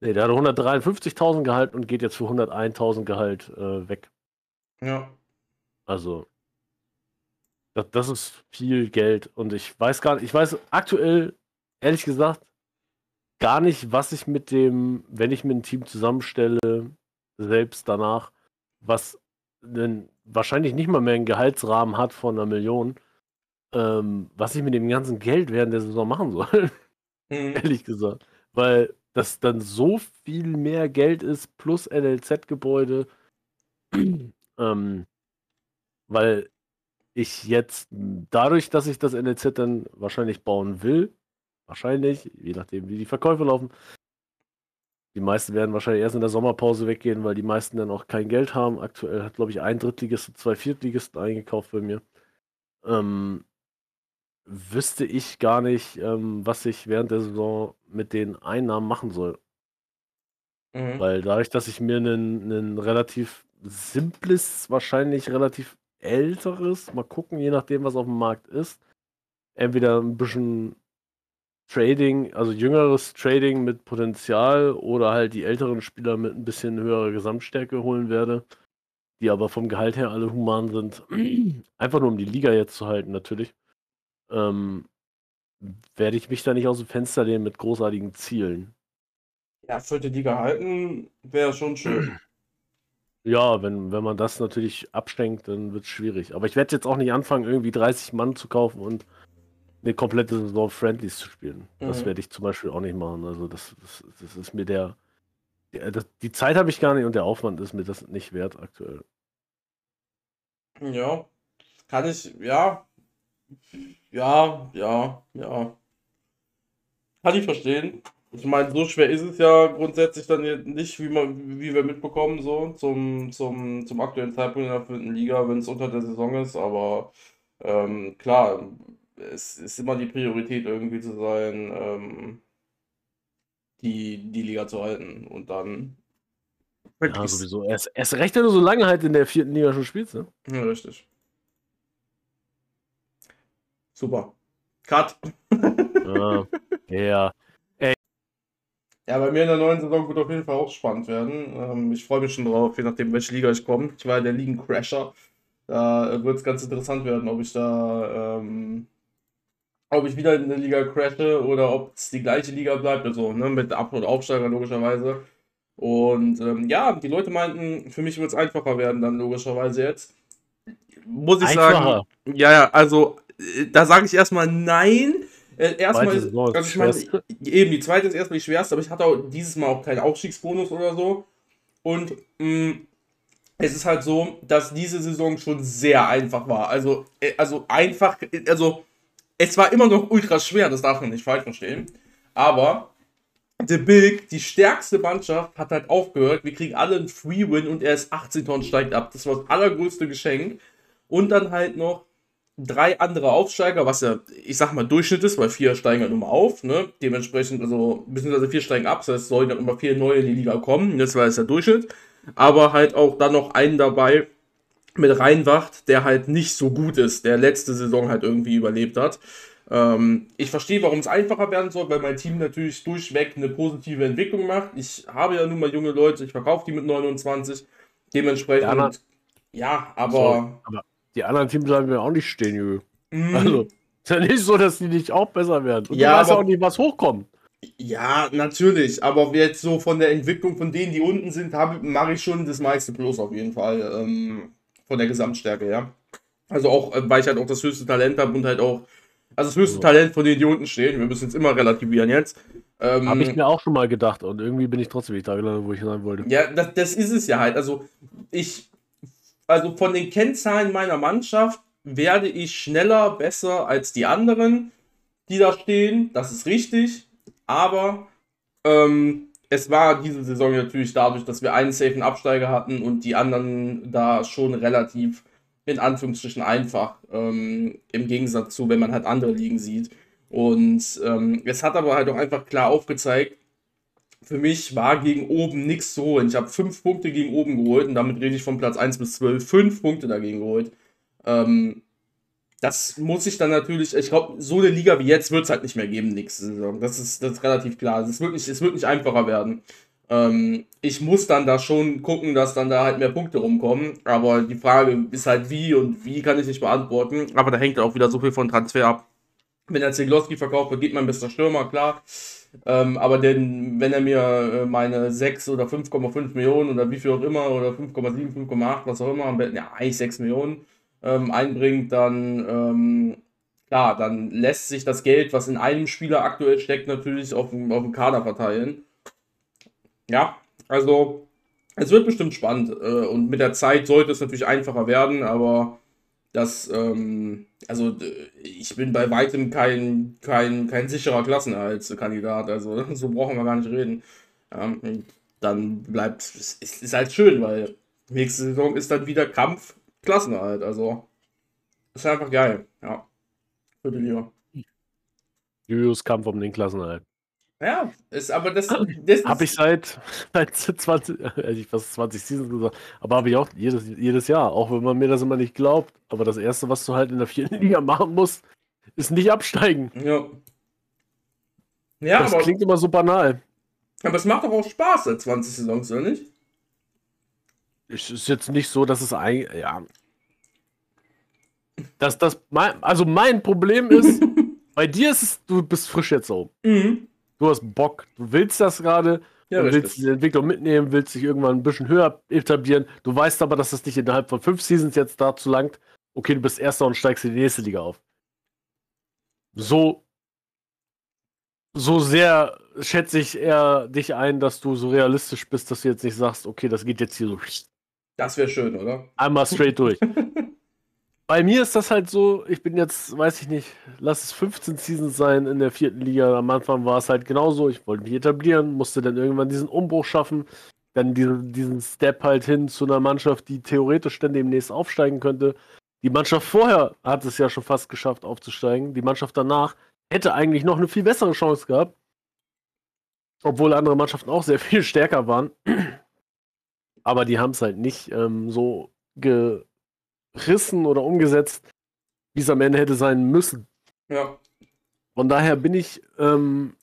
Ne, der hatte 153.000 Gehalt und geht jetzt für 101.000 Gehalt äh, weg. Ja. Also, das, das ist viel Geld und ich weiß gar nicht, ich weiß aktuell, ehrlich gesagt, gar nicht, was ich mit dem, wenn ich mir ein Team zusammenstelle, selbst danach, was denn wahrscheinlich nicht mal mehr einen Gehaltsrahmen hat von einer Million, ähm, was ich mit dem ganzen Geld während der Saison machen soll. [laughs] Mhm. Ehrlich gesagt. Weil das dann so viel mehr Geld ist, plus NLZ-Gebäude. [clears throat] ähm, weil ich jetzt dadurch, dass ich das NLZ dann wahrscheinlich bauen will, Wahrscheinlich, je nachdem, wie die Verkäufe laufen. Die meisten werden wahrscheinlich erst in der Sommerpause weggehen, weil die meisten dann auch kein Geld haben. Aktuell hat, glaube ich, ein Drittligist und zwei Viertligisten eingekauft bei mir. Ähm, wüsste ich gar nicht, ähm, was ich während der Saison mit den Einnahmen machen soll. Mhm. Weil dadurch, dass ich mir ein relativ simples, wahrscheinlich relativ älteres, mal gucken, je nachdem, was auf dem Markt ist, entweder ein bisschen Trading, also jüngeres Trading mit Potenzial oder halt die älteren Spieler mit ein bisschen höherer Gesamtstärke holen werde, die aber vom Gehalt her alle human sind. [clears throat] Einfach nur um die Liga jetzt zu halten, natürlich. Ähm, werde ich mich da nicht aus dem Fenster lehnen mit großartigen Zielen. Ja, für die Liga halten wäre schon schön. [clears throat] Ja, wenn, wenn man das natürlich abschenkt, dann wird es schwierig. Aber ich werde jetzt auch nicht anfangen, irgendwie 30 Mann zu kaufen und eine komplette Saison Friendlies zu spielen. Mhm. Das werde ich zum Beispiel auch nicht machen. Also das, das, das ist mir der, der das, die Zeit habe ich gar nicht und der Aufwand ist mir das nicht wert aktuell. Ja, kann ich, ja, ja, ja, ja. Kann ich verstehen. Ich meine, so schwer ist es ja grundsätzlich dann nicht, wie, man, wie wir mitbekommen, so zum, zum, zum aktuellen Zeitpunkt in der vierten Liga, wenn es unter der Saison ist. Aber ähm, klar, es ist immer die Priorität irgendwie zu sein, ähm, die, die Liga zu halten und dann. Ja, sowieso. Erst, erst recht, wenn du so lange halt in der vierten Liga schon spielst, ne? Ja, richtig. Super. Cut. [laughs] ja. ja. Ey. Ja, bei mir in der neuen Saison wird auf jeden Fall auch spannend werden. Ähm, ich freue mich schon drauf, je nachdem, welche Liga ich komme. Ich war ja der Ligen-Crasher. Da wird es ganz interessant werden, ob ich da ähm, ob ich wieder in der Liga crashe oder ob es die gleiche Liga bleibt, also ne, mit Ab- und Aufsteiger logischerweise. Und ähm, ja, die Leute meinten, für mich wird es einfacher werden dann logischerweise jetzt. Muss ich einfacher. sagen. Ja, ja, also äh, da sage ich erstmal nein. Äh, erstmal ist, also ich meine, eben die zweite ist erstmal die schwerste, aber ich hatte auch dieses Mal auch keinen Aufstiegsbonus oder so. Und mh, mm, es ist halt so, dass diese Saison schon sehr einfach war. Also, äh, also einfach, also es war immer noch ultra schwer, das darf man nicht falsch verstehen. Aber The Big, die stärkste Mannschaft, hat halt aufgehört. Wir kriegen alle einen Free-Win und er ist 18 Tonnen, steigt ab. Das war das allergrößte Geschenk. Und dann halt noch drei andere Aufsteiger, was ja, ich sag mal, Durchschnitt ist, weil vier steigen halt immer auf, ne? Dementsprechend, also, beziehungsweise vier steigen ab, das heißt, es sollen dann immer vier neue in die Liga kommen. Das war jetzt der Durchschnitt. Aber halt auch dann noch einen dabei, mit reinwacht, der halt nicht so gut ist, der letzte Saison halt irgendwie überlebt hat. Ähm, ich verstehe, warum es einfacher werden soll, weil mein Team natürlich durchweg eine positive Entwicklung macht. Ich habe ja nun mal junge Leute, ich verkaufe die mit 29. Dementsprechend. Ja, Ja, aber. So, aber die anderen Teams bleiben ja auch nicht stehen, Jürgen. Mhm. Also, ist ja nicht so, dass die nicht auch besser werden. Und ja, du weißt aber, auch nicht, was hochkommt. Ja, natürlich. Aber jetzt so von der Entwicklung von denen, die unten sind, mache ich schon das meiste Plus auf jeden Fall. Ähm, von der Gesamtstärke, ja. Also auch, äh, weil ich halt auch das höchste Talent habe und halt auch, also das höchste Talent von denen, die unten stehen. Wir müssen es immer relativieren jetzt. Ähm, habe ich mir auch schon mal gedacht und irgendwie bin ich trotzdem nicht da gelandet, wo ich sein wollte. Ja, das, das ist es ja halt. Also ich, also von den Kennzahlen meiner Mannschaft werde ich schneller, besser als die anderen, die da stehen. Das ist richtig. Aber ähm, es war diese Saison natürlich dadurch, dass wir einen safen Absteiger hatten und die anderen da schon relativ in Anführungsstrichen einfach, ähm, im Gegensatz zu, wenn man halt andere Ligen sieht. Und ähm, es hat aber halt auch einfach klar aufgezeigt, für mich war gegen oben nichts zu holen. Ich habe fünf Punkte gegen oben geholt und damit rede ich von Platz 1 bis 12, fünf Punkte dagegen geholt. Ähm, das muss ich dann natürlich, ich glaube, so eine Liga wie jetzt wird es halt nicht mehr geben nächste Saison. Das ist, das ist relativ klar. Es wird nicht, wird nicht einfacher werden. Ähm, ich muss dann da schon gucken, dass dann da halt mehr Punkte rumkommen. Aber die Frage ist halt wie und wie kann ich nicht beantworten. Aber da hängt auch wieder so viel von Transfer ab. Wenn er Zegloski verkauft wird, geht mein bester Stürmer, klar. Ähm, aber denn, wenn er mir äh, meine 6 oder 5,5 Millionen oder wie viel auch immer oder 5,7, 5,8, was auch immer, ja, eigentlich 6 Millionen ähm, einbringt, dann ähm, klar, dann lässt sich das Geld, was in einem Spieler aktuell steckt, natürlich auf, auf dem Kader verteilen. Ja, also es wird bestimmt spannend äh, und mit der Zeit sollte es natürlich einfacher werden, aber das, ähm, also ich bin bei weitem kein, kein, kein sicherer Klassenerhaltskandidat, also [laughs] so brauchen wir gar nicht reden. Ähm, dann bleibt, es ist halt schön, weil nächste Saison ist dann wieder Kampf Klassenerhalt, also ist einfach geil, ja, für die Liga. Julius Kampf um den Klassenerhalt. Ja, ist aber das. das habe ich seit, [laughs] seit 20, hätte ich fast 20 Seasons gesagt, aber habe ich auch jedes, jedes Jahr, auch wenn man mir das immer nicht glaubt. Aber das Erste, was du halt in der vierten Liga machen musst, ist nicht absteigen. Ja. Ja, das aber, klingt immer so banal. Aber es macht doch auch Spaß seit 20 Saisons, oder nicht? Es ist jetzt nicht so, dass es eigentlich. Ja. Das, das, mein, also mein Problem ist, [laughs] bei dir ist es, du bist frisch jetzt so. Mhm du hast Bock, du willst das gerade, ja, du willst die Entwicklung mitnehmen, willst dich irgendwann ein bisschen höher etablieren. Du weißt aber, dass das nicht innerhalb von fünf Seasons jetzt dazu langt. Okay, du bist Erster und steigst in die nächste Liga auf. So, so sehr schätze ich eher dich ein, dass du so realistisch bist, dass du jetzt nicht sagst, okay, das geht jetzt hier so. Das wäre schön, oder? Einmal [laughs] straight durch. Bei mir ist das halt so, ich bin jetzt, weiß ich nicht, lass es 15 Seasons sein in der vierten Liga. Am Anfang war es halt genauso. Ich wollte mich etablieren, musste dann irgendwann diesen Umbruch schaffen. Dann diesen, diesen Step halt hin zu einer Mannschaft, die theoretisch dann demnächst aufsteigen könnte. Die Mannschaft vorher hat es ja schon fast geschafft aufzusteigen. Die Mannschaft danach hätte eigentlich noch eine viel bessere Chance gehabt. Obwohl andere Mannschaften auch sehr viel stärker waren. Aber die haben es halt nicht ähm, so ge gerissen oder umgesetzt, wie es am Ende hätte sein müssen. Ja. Von daher bin ich ähm,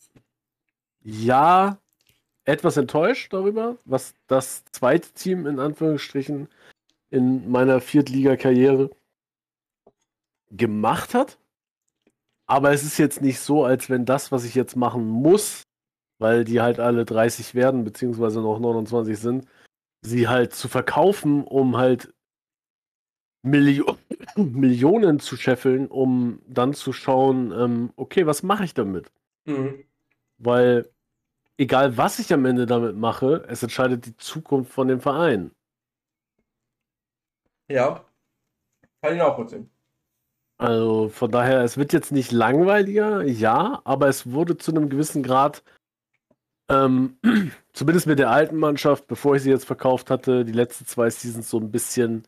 ja etwas enttäuscht darüber, was das zweite Team in Anführungsstrichen in meiner Viertliga-Karriere gemacht hat. Aber es ist jetzt nicht so, als wenn das, was ich jetzt machen muss, weil die halt alle 30 werden, beziehungsweise noch 29 sind, sie halt zu verkaufen, um halt Millio [coughs] Millionen zu scheffeln, um dann zu schauen, ähm, okay, was mache ich damit? Mhm. Weil egal was ich am Ende damit mache, es entscheidet die Zukunft von dem Verein. Ja, kann ich auch erzählen. Also von daher, es wird jetzt nicht langweiliger, ja, aber es wurde zu einem gewissen Grad, ähm, zumindest mit der alten Mannschaft, bevor ich sie jetzt verkauft hatte, die letzten zwei Seasons so ein bisschen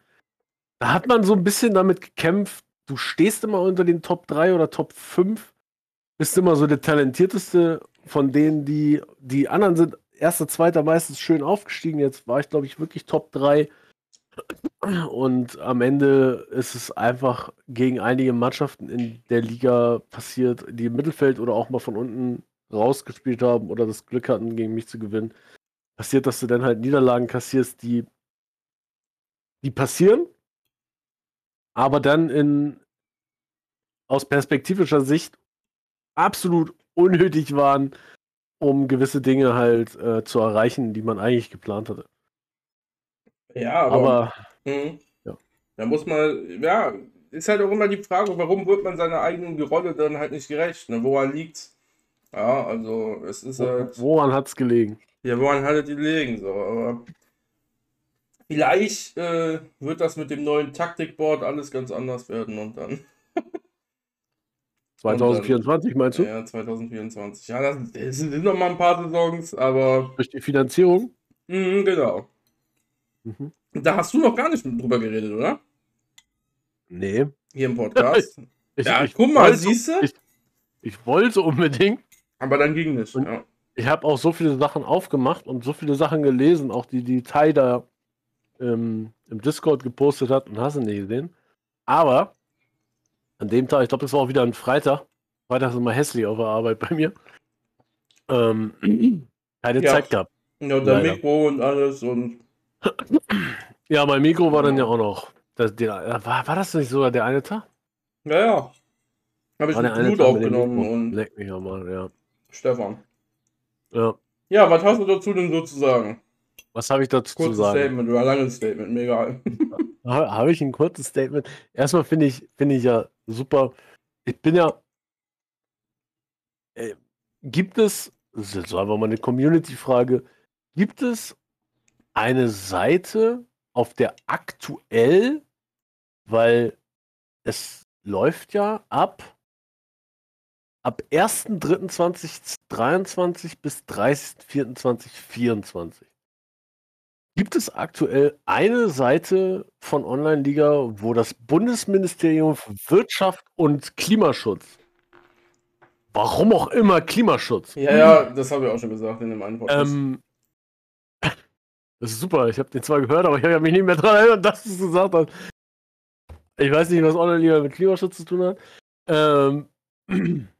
da hat man so ein bisschen damit gekämpft, du stehst immer unter den Top 3 oder Top 5, bist immer so der talentierteste von denen, die die anderen sind erster, zweiter meistens schön aufgestiegen. Jetzt war ich, glaube ich, wirklich Top 3. Und am Ende ist es einfach gegen einige Mannschaften in der Liga passiert, die im Mittelfeld oder auch mal von unten rausgespielt haben oder das Glück hatten, gegen mich zu gewinnen. Passiert, dass du dann halt Niederlagen kassierst, die, die passieren aber dann in aus perspektivischer Sicht absolut unnötig waren, um gewisse Dinge halt äh, zu erreichen, die man eigentlich geplant hatte. Ja, aber, aber mhm. ja. da muss man, ja, ist halt auch immer die Frage, warum wird man seiner eigenen Rolle dann halt nicht gerecht? Ne? Woran liegt's? Ja, also es ist halt. Woran hat's gelegen? Ja, woran hat es gelegen? So, aber vielleicht äh, wird das mit dem neuen Taktikboard alles ganz anders werden und dann. [laughs] 2024 dann, meinst du? Ja, 2024. Ja, das, das sind noch mal ein paar Saisons, aber. Durch die Finanzierung? Mhm, genau. Mhm. Da hast du noch gar nicht drüber geredet, oder? Nee. Hier im Podcast. [laughs] ich, ja, ich, guck mal, siehst du? Ich, ich, wollte unbedingt. Aber dann ging nicht. Ja. Ich habe auch so viele Sachen aufgemacht und so viele Sachen gelesen, auch die, die Tai da ähm, im Discord gepostet hat und hast du nicht gesehen. Aber an dem Tag, ich glaube, das war auch wieder ein Freitag. Freitag ist immer hässlich auf der Arbeit bei mir. Ähm, [clears throat] keine ja. Zeit gehabt. Ja, der Mikro und alles und. [clears throat] ja, mein Mikro war dann ja auch noch. Das, der, war, war das nicht sogar der eine Tag? Ja, ja. Habe ich mit Blut aufgenommen und. Leck mich mal, ja. Stefan. Ja. Ja, was hast du dazu denn so zu sagen? Was habe ich dazu Kurzes zu sagen? Statement oder langes Statement, mir egal. [laughs] habe ich ein kurzes Statement? Erstmal finde ich, finde ich ja super. Ich bin ja. Äh, gibt es, das ist jetzt einfach mal eine Community-Frage, gibt es eine Seite, auf der aktuell, weil es läuft ja ab ab 1.3.2023 bis 30.04.2024. Gibt es aktuell eine Seite von Online-Liga, wo das Bundesministerium für Wirtschaft und Klimaschutz, warum auch immer Klimaschutz. Ja, ja, das habe ich auch schon gesagt in dem Podcast. Ähm, [laughs] das ist super, ich habe den zwar gehört, aber ich habe mich nicht mehr daran erinnert, dass du es gesagt hast. Ich weiß nicht, was Online-Liga mit Klimaschutz zu tun hat. Ähm, [clears throat]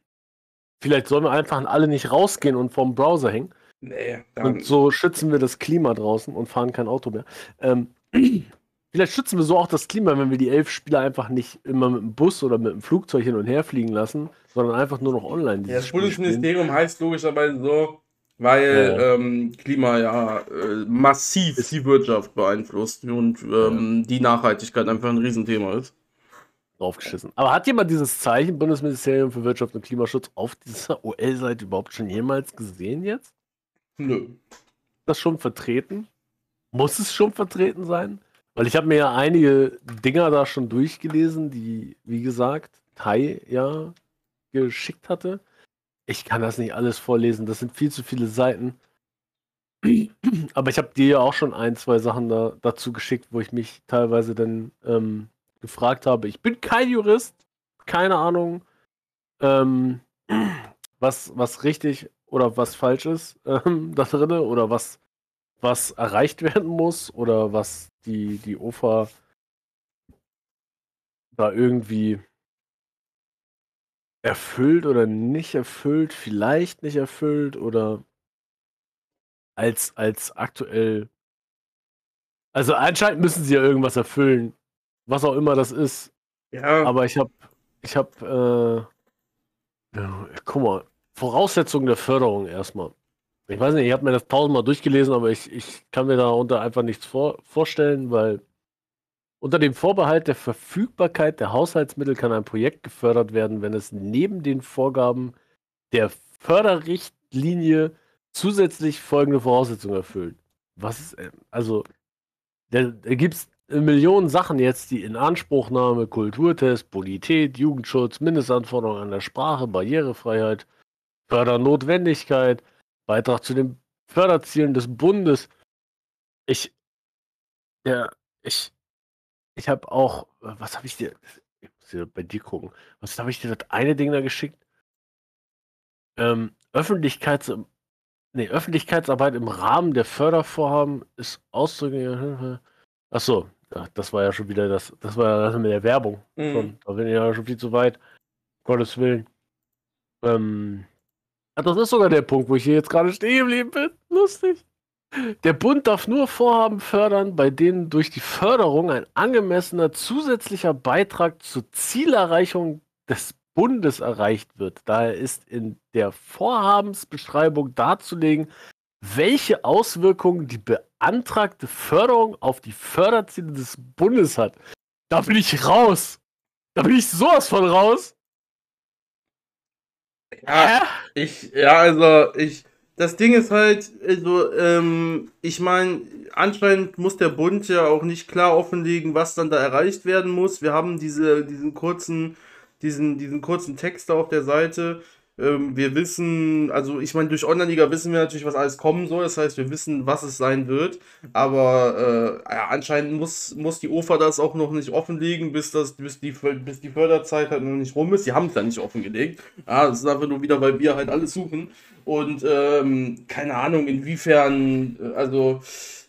vielleicht sollen wir einfach alle nicht rausgehen und vorm Browser hängen. Nee, und so schützen wir das Klima draußen und fahren kein Auto mehr. Ähm, [clears throat] vielleicht schützen wir so auch das Klima, wenn wir die elf Spieler einfach nicht immer mit dem Bus oder mit dem Flugzeug hin und her fliegen lassen, sondern einfach nur noch online. Ja, das Bundesministerium heißt logischerweise so, weil ja. ähm, Klima ja äh, massiv die Wirtschaft beeinflusst und ähm, die Nachhaltigkeit einfach ein Riesenthema ist. Draufgeschissen. Aber hat jemand dieses Zeichen Bundesministerium für Wirtschaft und Klimaschutz auf dieser [laughs] OL-Seite überhaupt schon jemals gesehen jetzt? Nö. Das schon vertreten? Muss es schon vertreten sein? Weil ich habe mir ja einige Dinger da schon durchgelesen, die, wie gesagt, Tai ja geschickt hatte. Ich kann das nicht alles vorlesen, das sind viel zu viele Seiten. [clears throat] Aber ich habe dir ja auch schon ein, zwei Sachen da, dazu geschickt, wo ich mich teilweise dann ähm, gefragt habe. Ich bin kein Jurist, keine Ahnung, ähm, was, was richtig oder was falsch ist ähm, [laughs] da drin oder was, was erreicht werden muss oder was die, die OFA da irgendwie erfüllt oder nicht erfüllt, vielleicht nicht erfüllt oder als, als aktuell. Also anscheinend müssen sie ja irgendwas erfüllen, was auch immer das ist. Ja. Aber ich habe, ich habe, äh, ja, guck mal, Voraussetzungen der Förderung erstmal. Ich weiß nicht, ich habe mir das tausendmal durchgelesen, aber ich, ich kann mir darunter einfach nichts vor, vorstellen, weil unter dem Vorbehalt der Verfügbarkeit der Haushaltsmittel kann ein Projekt gefördert werden, wenn es neben den Vorgaben der Förderrichtlinie zusätzlich folgende Voraussetzungen erfüllt. Was ist, äh, also, da, da gibt es Millionen Sachen jetzt, die in Anspruchnahme, Kulturtest, Bonität, Jugendschutz, Mindestanforderungen an der Sprache, Barrierefreiheit, Fördernotwendigkeit, Beitrag zu den Förderzielen des Bundes. Ich, ja, ich, ich habe auch, was habe ich dir, ich muss hier bei dir gucken, was habe ich dir das eine Ding da geschickt? Ähm, Öffentlichkeits, nee, Öffentlichkeitsarbeit im Rahmen der Fördervorhaben ist ausdrücklich. Achso, das war ja schon wieder das, das war ja das mit der Werbung. Mhm. Schon, da bin ich ja schon viel zu weit. Gottes Willen. Ähm, das ist sogar der Punkt, wo ich hier jetzt gerade stehen geblieben bin. Lustig. Der Bund darf nur Vorhaben fördern, bei denen durch die Förderung ein angemessener zusätzlicher Beitrag zur Zielerreichung des Bundes erreicht wird. Daher ist in der Vorhabensbeschreibung darzulegen, welche Auswirkungen die beantragte Förderung auf die Förderziele des Bundes hat. Da bin ich raus. Da bin ich sowas von raus. Ja, ich, ja, also ich, das Ding ist halt, also, ähm, ich meine, anscheinend muss der Bund ja auch nicht klar offenlegen, was dann da erreicht werden muss. Wir haben diese, diesen kurzen, diesen, diesen kurzen Text da auf der Seite. Ähm, wir wissen, also ich meine, durch Online-Liga wissen wir natürlich, was alles kommen soll. Das heißt, wir wissen, was es sein wird. Aber äh, ja, anscheinend muss, muss die OFA das auch noch nicht offenlegen, bis, das, bis, die, bis die Förderzeit halt noch nicht rum ist. Die haben es ja nicht offengelegt. Ja, das ist einfach nur wieder, weil wir halt alles suchen. Und ähm, keine Ahnung, inwiefern, äh, also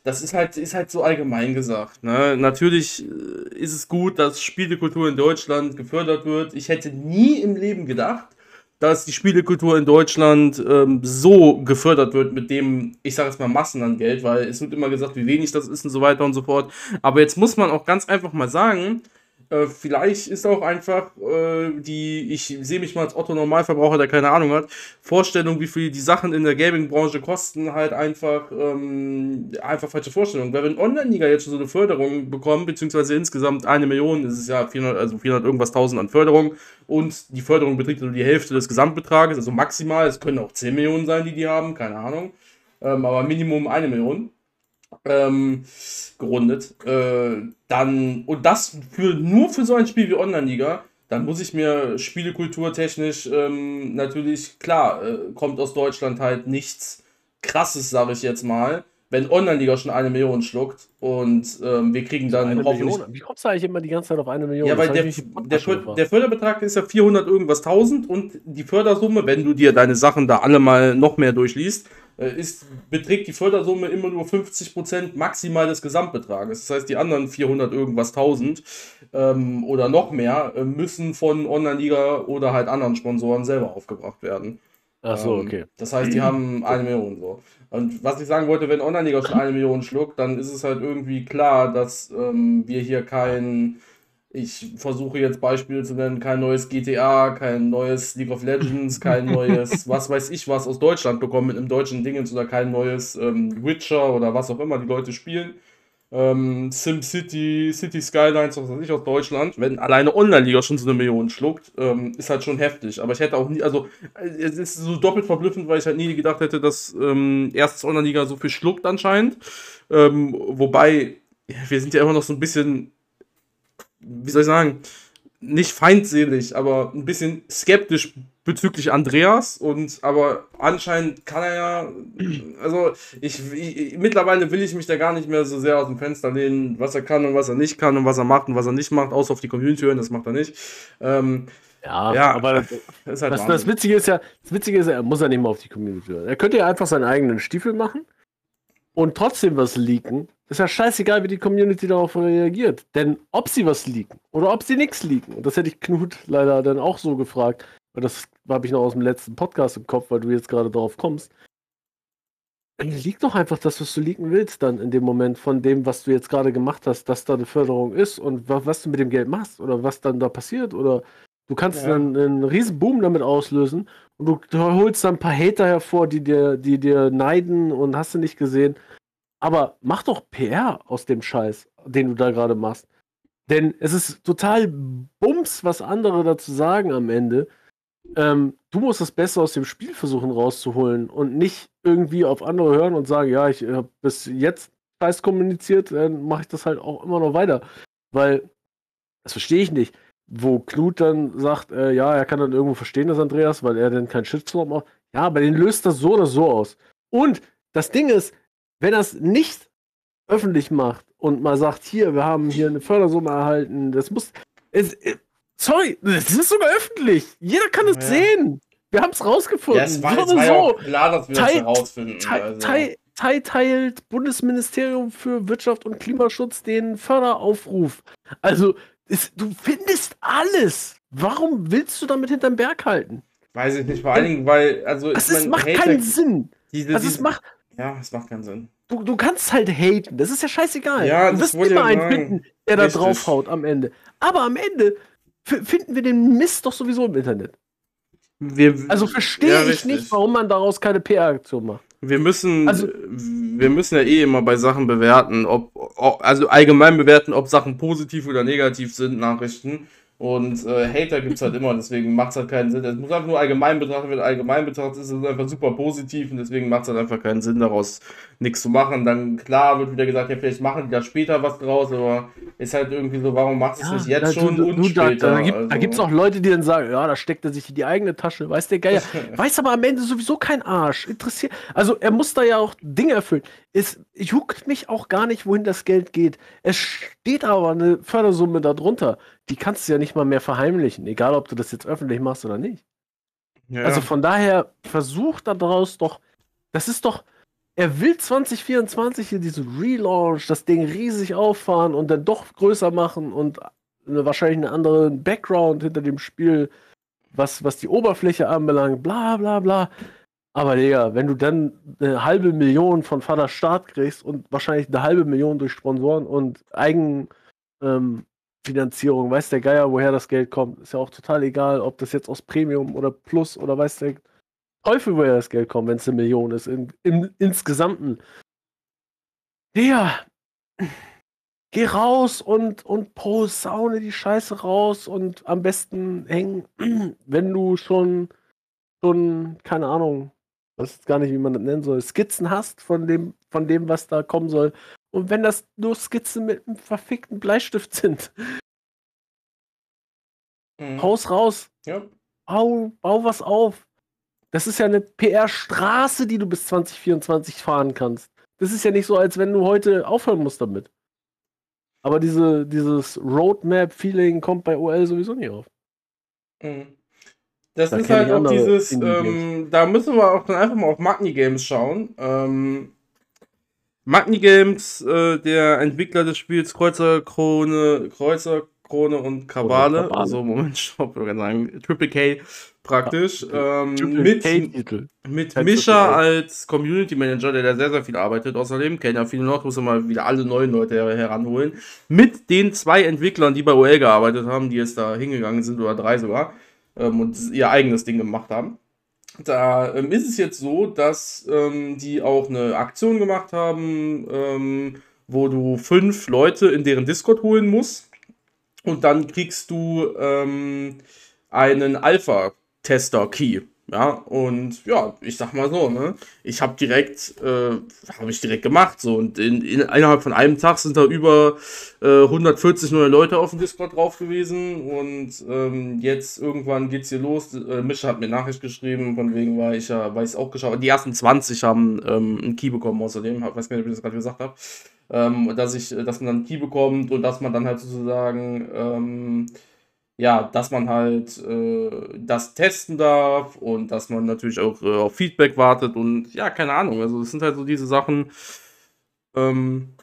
das ist halt, ist halt so allgemein gesagt. Ne? Natürlich äh, ist es gut, dass Spielekultur in Deutschland gefördert wird. Ich hätte nie im Leben gedacht, dass die Spielekultur in Deutschland ähm, so gefördert wird mit dem, ich sage jetzt mal, Massen an Geld, weil es wird immer gesagt, wie wenig das ist und so weiter und so fort. Aber jetzt muss man auch ganz einfach mal sagen, äh, vielleicht ist auch einfach äh, die, ich sehe mich mal als Otto Normalverbraucher, der keine Ahnung hat, Vorstellung, wie viel die Sachen in der Gaming-Branche kosten, halt einfach, ähm, einfach falsche Vorstellung. Weil wenn Online-Liga jetzt schon so eine Förderung bekommt, beziehungsweise insgesamt eine Million, ist es ja 400, also 400 irgendwas tausend an Förderung und die Förderung beträgt nur die Hälfte des Gesamtbetrages, also maximal, es können auch 10 Millionen sein, die die haben, keine Ahnung, ähm, aber Minimum eine Million ähm, gerundet. Äh, dann, und das für, nur für so ein Spiel wie Online-Liga, dann muss ich mir spielekulturtechnisch ähm, natürlich, klar, äh, kommt aus Deutschland halt nichts krasses, sage ich jetzt mal. Wenn Online-Liga schon eine Million schluckt und ähm, wir kriegen dann eine hoffentlich. Million? Wie kommst du eigentlich immer die ganze Zeit auf eine Million? Ja, weil der, der, der, Förderbetrag ist ja 400 irgendwas 1000 und die Fördersumme, wenn du dir deine Sachen da alle mal noch mehr durchliest, ist, beträgt die Fördersumme immer nur 50% maximal des Gesamtbetrages. Das heißt, die anderen 400 irgendwas 1000 ähm, oder noch mehr äh, müssen von Online-Liga oder halt anderen Sponsoren selber aufgebracht werden. Ach so, ähm, okay. Das heißt, die haben eine Million so. Und was ich sagen wollte, wenn Online-Liga schon eine Million schluckt, dann ist es halt irgendwie klar, dass ähm, wir hier kein ich versuche jetzt Beispiele zu nennen, kein neues GTA, kein neues League of Legends, [laughs] kein neues, was weiß ich was aus Deutschland bekommen mit einem deutschen Dingens oder kein neues ähm, Witcher oder was auch immer die Leute spielen. Ähm, SimCity, City Skylines, was weiß ich aus Deutschland. Wenn alleine Online-Liga schon so eine Million schluckt, ähm, ist halt schon heftig. Aber ich hätte auch nie, also es ist so doppelt verblüffend, weil ich halt nie gedacht hätte, dass ähm, erstes Online-Liga so viel schluckt anscheinend. Ähm, wobei, wir sind ja immer noch so ein bisschen wie soll ich sagen, nicht feindselig, aber ein bisschen skeptisch bezüglich Andreas und aber anscheinend kann er ja, also ich, ich, mittlerweile will ich mich da gar nicht mehr so sehr aus dem Fenster lehnen, was er kann und was er nicht kann und was er macht und was er nicht macht, außer auf die Community hören, das macht er nicht. Ähm, ja, ja, aber das, halt das, das, Witzige ist ja, das Witzige ist, er muss ja nicht mal auf die Community hören. Er könnte ja einfach seinen eigenen Stiefel machen und trotzdem was leaken ist ja scheißegal, wie die Community darauf reagiert. Denn ob sie was liegen oder ob sie nichts liegen, und das hätte ich Knut leider dann auch so gefragt, weil das habe ich noch aus dem letzten Podcast im Kopf, weil du jetzt gerade darauf kommst. Liegt doch einfach das, was du liegen willst, dann in dem Moment von dem, was du jetzt gerade gemacht hast, dass da eine Förderung ist und was du mit dem Geld machst oder was dann da passiert oder du kannst ja. dann einen riesen Boom damit auslösen und du, holst dann ein paar Hater hervor, die dir, die dir neiden und hast du nicht gesehen. Aber mach doch PR aus dem Scheiß, den du da gerade machst. Denn es ist total Bums, was andere dazu sagen am Ende. Ähm, du musst das Beste aus dem Spiel versuchen rauszuholen und nicht irgendwie auf andere hören und sagen, ja, ich habe bis jetzt Scheiß kommuniziert, dann mache ich das halt auch immer noch weiter. Weil, das verstehe ich nicht, wo Knut dann sagt, äh, ja, er kann dann irgendwo verstehen, dass Andreas, weil er dann keinen Shitstorm macht. Ja, aber den löst das so oder so aus. Und das Ding ist, wenn er es nicht öffentlich macht und mal sagt, hier, wir haben hier eine Fördersumme erhalten, das muss. Es, äh, sorry, das ist sogar öffentlich. Jeder kann es ja. sehen. Wir haben es rausgefunden. Ja, es war, es war so. ja klar, dass wir es herausfinden. Also. teilt Bundesministerium für Wirtschaft und Klimaschutz den Förderaufruf. Also, es, du findest alles. Warum willst du damit hinterm Berg halten? Weiß ich nicht, vor allen Dingen, weil, also. Es macht Hater, keinen Sinn. Diese, also, es macht, ja, es macht keinen Sinn. du, du kannst halt haten. Das ist ja scheißegal. Ja, du das wirst immer ich ja einen sagen. finden, der da Richtig. draufhaut am Ende. Aber am Ende finden wir den Mist doch sowieso im Internet. Wir, Also verstehe Ja, ich nicht, warum man daraus keine PR-Aktion macht. Wir müssen, Also- wir müssen ja eh immer bei Sachen bewerten, ob, also allgemein bewerten, ob Sachen positiv oder negativ sind, Nachrichten. Und äh, Hater gibt es halt immer, deswegen macht es halt keinen Sinn. Es muss einfach nur allgemein betrachtet werden. Allgemein betrachtet ist es einfach super positiv und deswegen macht es halt einfach keinen Sinn, daraus nichts zu machen. Dann klar wird wieder gesagt, ja, vielleicht machen die da später was draus, aber ist halt irgendwie so, warum machst du es jetzt da- schon du, und du, später? da, gibt, da Also- gibt es auch Leute, die dann sagen, ja, da steckt er sich in die eigene Tasche, weiß der Geier. [laughs] weiß aber am Ende sowieso kein Arsch. Interessiert. Also er muss da ja auch Dinge erfüllen. Es juckt mich auch gar nicht, wohin das Geld geht. Es steht aber eine Fördersumme darunter. Die kannst du ja nicht mal mehr verheimlichen, egal ob du das jetzt öffentlich machst oder nicht. Ja. Also von daher, versuch daraus doch, das ist doch, er will 2024 hier diesen Relaunch, das Ding riesig auffahren und dann doch größer machen und eine, wahrscheinlich einen anderen Background hinter dem Spiel, was, was die Oberfläche anbelangt, bla bla bla. Aber Digga, wenn du dann eine halbe Million von Vater Staat kriegst und wahrscheinlich eine halbe Million durch Sponsoren und Eigenfinanzierung, ähm, weiß der Geier, woher das Geld kommt, ist ja auch total egal, ob das jetzt aus Premium oder Plus oder weiß der Teufel, woher das Geld kommt, wenn es eine Million ist, in, im insgesamten. Digga, geh raus und, und posaune die Scheiße raus und am besten hängen, [clears throat] wenn du schon, schon, keine Ahnung, weiß jetzt gar nicht, wie man das nennen soll, Skizzen hast von dem, von dem, was da kommen soll. Und wenn das nur Skizzen mit einem verfickten Bleistift [laughs] sind, Mhm. haus raus, Ja. bau, bau was auf. Das ist ja eine PR-Straße, die du bis 2024 fahren kannst. Das ist ja nicht so, als wenn du heute aufhören musst damit. Aber diese, dieses Roadmap-Feeling kommt bei OL sowieso nicht auf. Mhm. Das Da ist halt auch dieses, ähm, da müssen wir auch dann einfach mal auf Magni Games schauen. Ähm, Magni Games, äh, der Entwickler des Spiels Kreuzerkrone, Kreuzerkrone und Kabale, Kabale. also Moment, [laughs] stopp, ich sagen, Triple K praktisch, ähm, Triple mit, K-Titel. mit Mischa als Community Manager, der da sehr, sehr viel arbeitet. Außerdem kennen ja viele noch, muss mal wieder alle neuen Leute her heranholen. Mit den zwei Entwicklern, die bei OL gearbeitet haben, die jetzt da hingegangen sind, oder drei sogar, ähm, und ihr eigenes Ding gemacht haben. Da ähm, ist es jetzt so, dass ähm, die auch eine Aktion gemacht haben, ähm, wo du fünf Leute in deren Discord holen musst. Und dann kriegst du ähm, einen Alpha-Tester-Key. Ja, und ja, ich sag mal so, ne? Ich habe direkt, äh, habe ich direkt gemacht, so. Und in, in, innerhalb von einem Tag sind da über äh, 140 neue Leute auf dem Discord drauf gewesen. Und ähm, jetzt irgendwann geht's hier los. Äh, Mischa hat mir Nachricht geschrieben, von wegen war ich ja, weiß auch geschaut. Die ersten 20 haben ähm, einen Key bekommen außerdem. Weiß gar nicht, ob ich das gerade gesagt habe. Ähm, dass ich, dass man dann Key bekommt und dass man dann halt sozusagen ähm, ja, dass man halt äh, das testen darf und dass man natürlich auch äh, auf Feedback wartet und ja, keine Ahnung. Also, das sind halt so diese Sachen, ähm,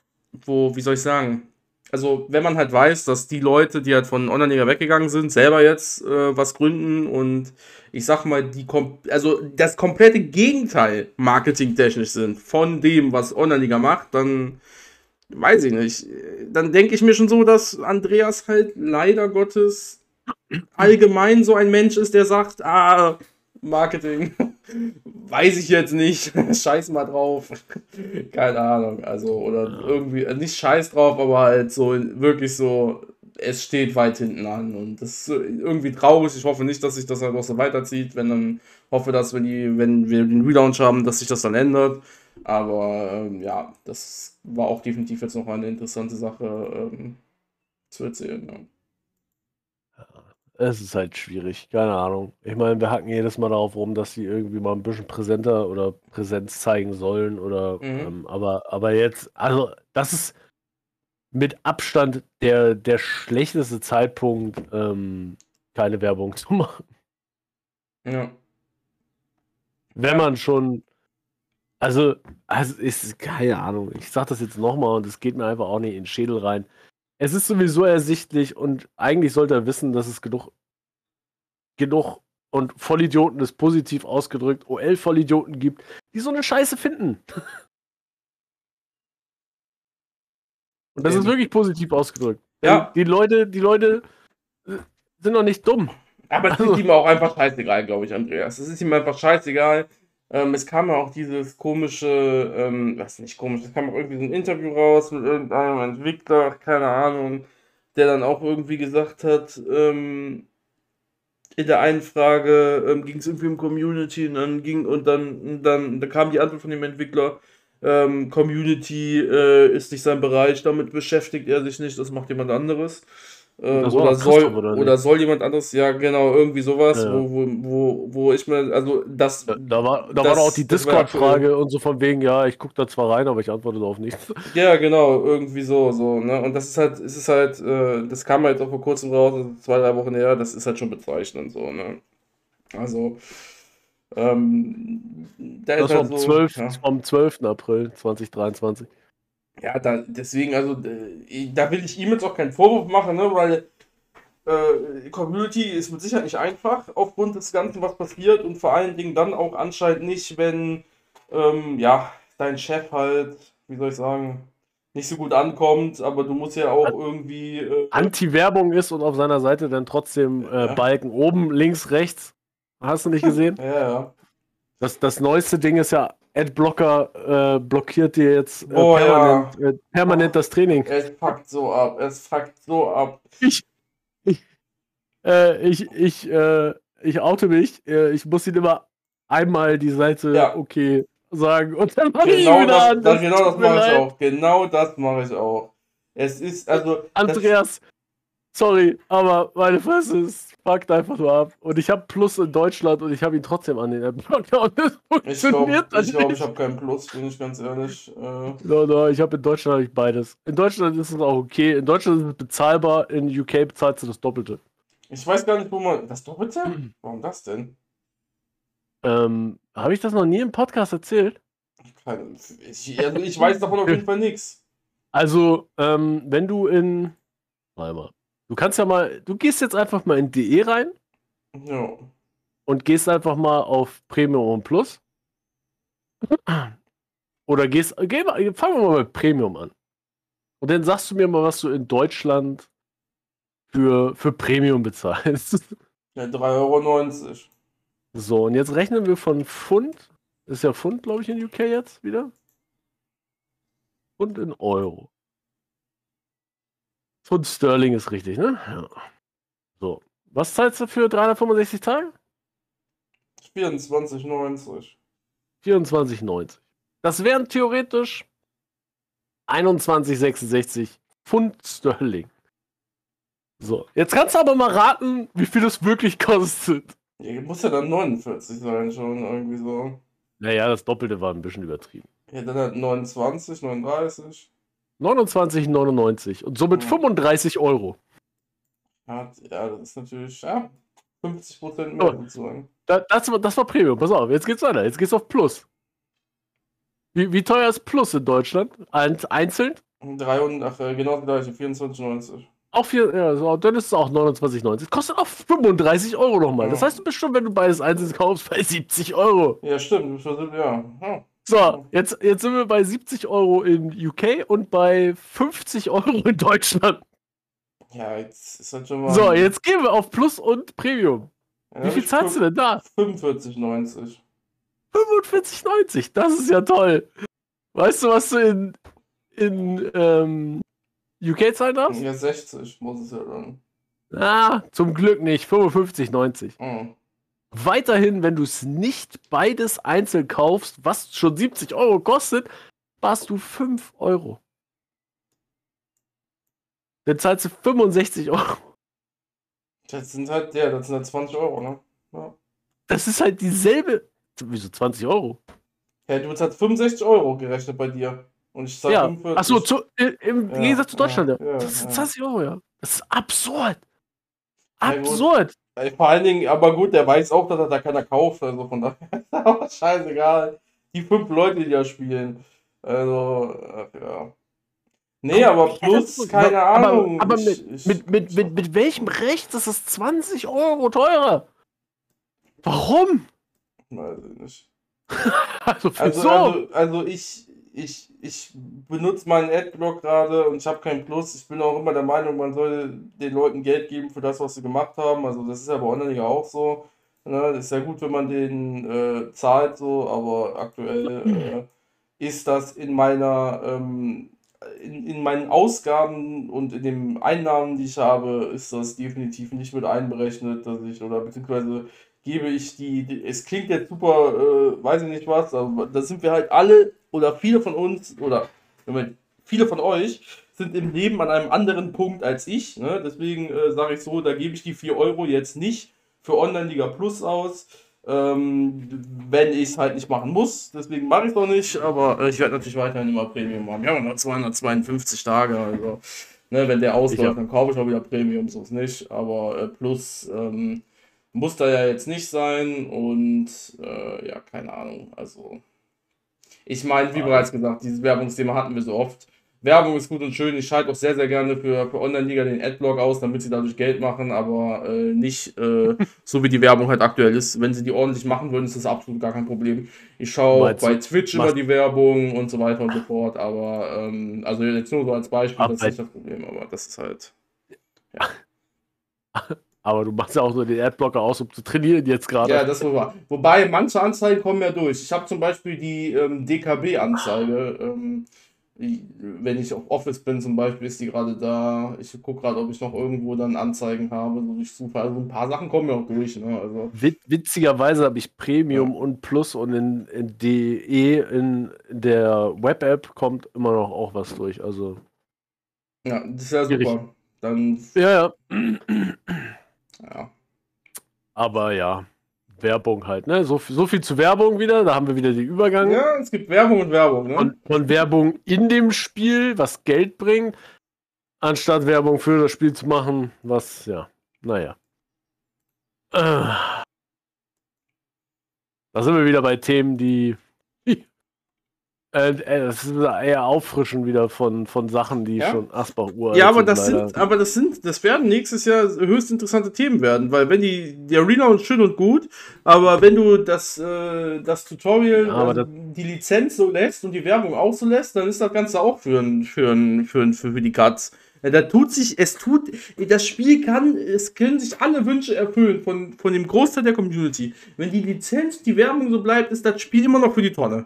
wo, wie soll ich sagen? Also, wenn man halt weiß, dass die Leute, die halt von Online-Liga weggegangen sind, selber jetzt äh, was gründen und ich sag mal, die kom also das komplette Gegenteil marketingtechnisch sind von dem, was Online-Liga macht, dann weiß ich nicht. Dann denke ich mir schon so, dass Andreas halt leider Gottes allgemein so ein Mensch ist, der sagt, ah, Marketing, [laughs] weiß ich jetzt nicht, [laughs] scheiß mal drauf. Keine Ahnung, also, oder irgendwie, äh, nicht scheiß drauf, aber halt so, wirklich so, es steht weit hinten an und das ist irgendwie traurig. Ich hoffe nicht, dass sich das halt auch so weiterzieht, wenn dann, hoffe, dass wenn die, wenn wir den Relaunch haben, dass sich das dann ändert. Aber ähm, ja, das war auch definitiv jetzt noch eine interessante Sache ähm, zu erzählen. Ja. Es ist halt schwierig, keine Ahnung. Ich meine, wir hacken jedes Mal darauf rum, dass sie irgendwie mal ein bisschen präsenter oder Präsenz zeigen sollen oder Mhm. ähm, aber, aber jetzt, also das ist mit Abstand der, der schlechteste Zeitpunkt, ähm, keine Werbung zu [laughs] machen. Ja. Wenn man schon, also, also ist keine Ahnung. Ich sag das jetzt nochmal und es geht mir einfach auch nicht in den Schädel rein. Es ist sowieso ersichtlich und eigentlich sollte er wissen, dass es genug, genug und Vollidioten ist positiv ausgedrückt, OL-Vollidioten gibt, die so eine Scheiße finden. Und das Eben. ist wirklich positiv ausgedrückt. Ja. Die Leute, die Leute äh, sind doch nicht dumm. Aber es Also- ist ihm auch einfach scheißegal, glaube ich, Andreas. Es ist ihm einfach scheißegal. Ähm, es kam ja auch dieses komische, ähm, was nicht komisch, es kam auch irgendwie so ein Interview raus mit irgendeinem Entwickler, keine Ahnung, der dann auch irgendwie gesagt hat, ähm, in der einen Frage ähm, ging es irgendwie um Community und dann ging und dann, dann, dann kam die Antwort von dem Entwickler, ähm, Community äh, ist nicht sein Bereich, damit beschäftigt er sich nicht, das macht jemand anderes. Äh, oder, soll, oder oder, nicht? soll jemand anderes, ja genau, irgendwie sowas, Ja. wo, wo, wo, ich mir, also das, Da, da war, da Das- war auch die Discord-Frage und so von wegen, ja, ich gucke da zwar rein, aber ich antworte darauf nichts. [laughs] ja genau, irgendwie so, so, ne, und das ist halt, es ist halt, äh, das kam halt auch vor kurzem raus, also zwei, drei Wochen her, das ist halt schon bezeichnend, so, ne, also, ähm, da Das war halt am, so, 12, ja. am 12. April 2023. Ja, da, deswegen, also, äh, da will ich ihm jetzt auch keinen Vorwurf machen, ne, weil äh, Community ist mit Sicherheit nicht einfach aufgrund des Ganzen, was passiert und vor allen Dingen dann auch anscheinend nicht, wenn, ähm, ja, dein Chef halt, wie soll ich sagen, nicht so gut ankommt, aber du musst ja auch irgendwie, äh, Anti-Werbung ist und auf seiner Seite dann trotzdem äh, Ja. Balken oben, links, rechts. Hast du nicht gesehen? ja, ja. Das, das neueste Ding ist ja, Adblocker äh, blockiert dir jetzt äh, Oh, ja. permanent, äh, permanent das Training. Es fuckt so ab, es fuckt so ab. Ich, ich, äh, ich, ich, äh, ich oute mich. Äh, ich muss ihn immer einmal die Seite Ja. okay sagen und dann mache ich Genau wieder das, an. das, genau das mache ich auch, genau das mache ich auch. Es ist, also, Andreas, sorry, aber meine Fresse ist fuckt einfach nur ab. Und ich habe Plus in Deutschland und ich habe ihn trotzdem an den [laughs] das Ich glaube, ich, glaub, ich habe keinen Plus, bin ich ganz ehrlich. Äh, No, no, ich habe in Deutschland hab ich beides. In Deutschland ist es auch okay. In Deutschland ist es bezahlbar. In UK bezahlst du das Doppelte. ich weiß gar nicht, wo man. Das Doppelte? Warum das denn? Ähm, habe ich das noch nie im Podcast erzählt? Ich, also ich weiß davon auf jeden Fall nichts. Also, ähm, wenn du in. Warte mal. Du kannst ja mal. Du gehst jetzt einfach mal in DE rein Ja. und gehst einfach mal auf Premium und Plus. Oder gehst. Geh mal, fangen wir mal mit Premium an. Und dann sagst du mir mal, was du in Deutschland für, für Premium bezahlst. ja 3,90 Euro. So, und jetzt rechnen wir von Pfund. Ist ja Pfund, glaube ich, in UK jetzt wieder. Pfund in Euro. Pfund Sterling ist richtig, ne? Ja. So. Was zahlst du für 365 Tage? 24,90. 24,90. Das wären theoretisch 21,66 Pfund Sterling. So, jetzt kannst du aber mal raten, wie viel es wirklich kostet. Ja, muss ja dann 49 sein, schon irgendwie so. Naja, das Doppelte war ein bisschen übertrieben. Ja, dann halt 29, 39. 29,99 und somit Ja. 35 Euro. Ja, das ist natürlich, ja, 50% mehr sozusagen. Da, das, war- das war Premium. Pass auf, jetzt geht's weiter. Jetzt geht's auf Plus. Wie, wie teuer ist Plus in Deutschland? Ein, einzeln? 300, ach, äh, genau das gleiche, 24,90. Auch vier, ja, so, dann ist es auch 29,90. Kostet auch 35 Euro nochmal. Das Ja. heißt, du bist schon, wenn du beides einzeln kaufst, bei 70 Euro. Ja, stimmt, das ja. ja. So, jetzt, jetzt sind wir bei 70 Euro in UK und bei 50 Euro in Deutschland. Ja, jetzt ist halt schon mal. So, jetzt gehen wir auf Plus und Premium. Ja, Wie viel zahlst du denn da? 45,90. 45,90. Das ist ja toll. Weißt du, was du in, in ähm, UK zahlen darfst? Ja, 60 muss es ja dann. Ah, zum Glück nicht. 55,90. Hm. Weiterhin, wenn du es nicht beides einzeln kaufst, was schon 70 Euro kostet, sparst du 5 Euro. Dann zahlst du 65 Euro. Das sind halt, ja, das sind halt 20 Euro, ne? Ja. Das ist halt dieselbe. Wieso 20 Euro? Ja, du bezahlst 65 Euro gerechnet bei dir. Und ich zahl Ja. 45. Achso, zu, im Ja, Gegensatz zu Deutschland. Ja, ja, das sind ja. 20 Euro, ja. Das ist absurd. Absurd. Vor allen Dingen, aber gut, der weiß auch, dass er da keiner kauft. Also von daher [laughs] ist das auch scheißegal. Die fünf Leute, die da spielen. Also, ach ja. Nee, aber plus, keine aber, Ahnung. Aber Ich- mit, ich- mit, mit, mit, mit welchem Recht ist es 20 Euro teurer? Warum? Weiß ich nicht. [laughs] Also, Also, wieso? also, also ich, ich, ich benutze meinen Adblock gerade und ich habe keinen Plus. Ich bin auch immer der Meinung, man soll den Leuten Geld geben für das, was sie gemacht haben. Also das ist ja bei Online auch so. Ne? Ist ja gut, wenn man den äh, zahlt, so, aber aktuell äh, ist das in meiner ähm, in, in meinen Ausgaben und in den Einnahmen, die ich habe, ist das definitiv nicht mit einberechnet, dass ich, oder beziehungsweise gebe ich die, die es klingt jetzt super, äh, weiß ich nicht was, aber da sind wir halt alle oder viele von uns oder viele von euch sind im Leben an einem anderen Punkt als ich. Ne? Deswegen äh, sage ich so, da gebe ich die 4 Euro jetzt nicht für Online-Liga Plus aus. Ähm, wenn ich es halt nicht machen muss. Deswegen mache ich es noch nicht, aber äh, ich werde natürlich weiterhin immer Premium machen. Wir haben noch 252 Tage, also ne, wenn der ausläuft, dann kaufe ich auch wieder Premium, so ist nicht. Aber äh, Plus ähm, muss da ja jetzt nicht sein und äh, ja, keine Ahnung. Also ich meine, wie bereits gesagt, dieses Werbungsthema hatten wir so oft. Werbung ist gut und schön. Ich schalte auch sehr, sehr gerne für, für Online-Liga den Adblock aus, damit sie dadurch Geld machen, aber äh, nicht äh, [laughs] so wie die Werbung halt aktuell ist. Wenn sie die ordentlich machen würden, ist das absolut gar kein Problem. Ich schaue bei Twitch immer die Werbung und so weiter und so fort, aber ähm, also jetzt nur so als Beispiel, das ist nicht das Problem, aber das ist halt. Ja. [laughs] Aber du machst ja auch nur den Adblocker aus, um zu trainieren jetzt gerade. Ja, das war. Wobei manche Anzeigen kommen ja durch. Ich habe zum Beispiel die ähm, DKB-Anzeige. Ähm, wenn ich auf Office bin zum Beispiel, ist die gerade da. Ich gucke gerade, ob ich noch irgendwo dann Anzeigen habe, so durch Zufall. Also ein paar Sachen kommen ja auch durch. Ne? Also, Witzigerweise habe ich Premium ja. und Plus und in, in DE in der Web-App kommt immer noch auch was durch. Also. Ja, das ist ja super. Dann. Ja, ja. Ja. Aber ja. Werbung halt, ne? So, so viel zu Werbung wieder, da haben wir wieder die Übergang. Ja, es gibt Werbung und Werbung, ne? Von, von Werbung in dem Spiel, was Geld bringt, anstatt Werbung für das Spiel zu machen, was, ja, naja. Äh. Da sind wir wieder bei Themen, die äh, äh, das ist eher Auffrischen wieder von, von Sachen, die ja? schon Asbach Uhr. Ja, aber das leider. sind, aber das sind, das werden nächstes Jahr höchst interessante Themen werden, weil wenn die, die Arena und schön und gut, aber wenn du das, äh, das Tutorial, ja, also die Lizenz so lässt und die Werbung auch so lässt, dann ist das Ganze auch für, ein, für, ein, für, ein, für, für die Cuts. Ja, da tut sich, es tut, das Spiel kann, es können sich alle Wünsche erfüllen von, von dem Großteil der Community. Wenn die Lizenz, die Werbung so bleibt, ist das Spiel immer noch für die Tonne.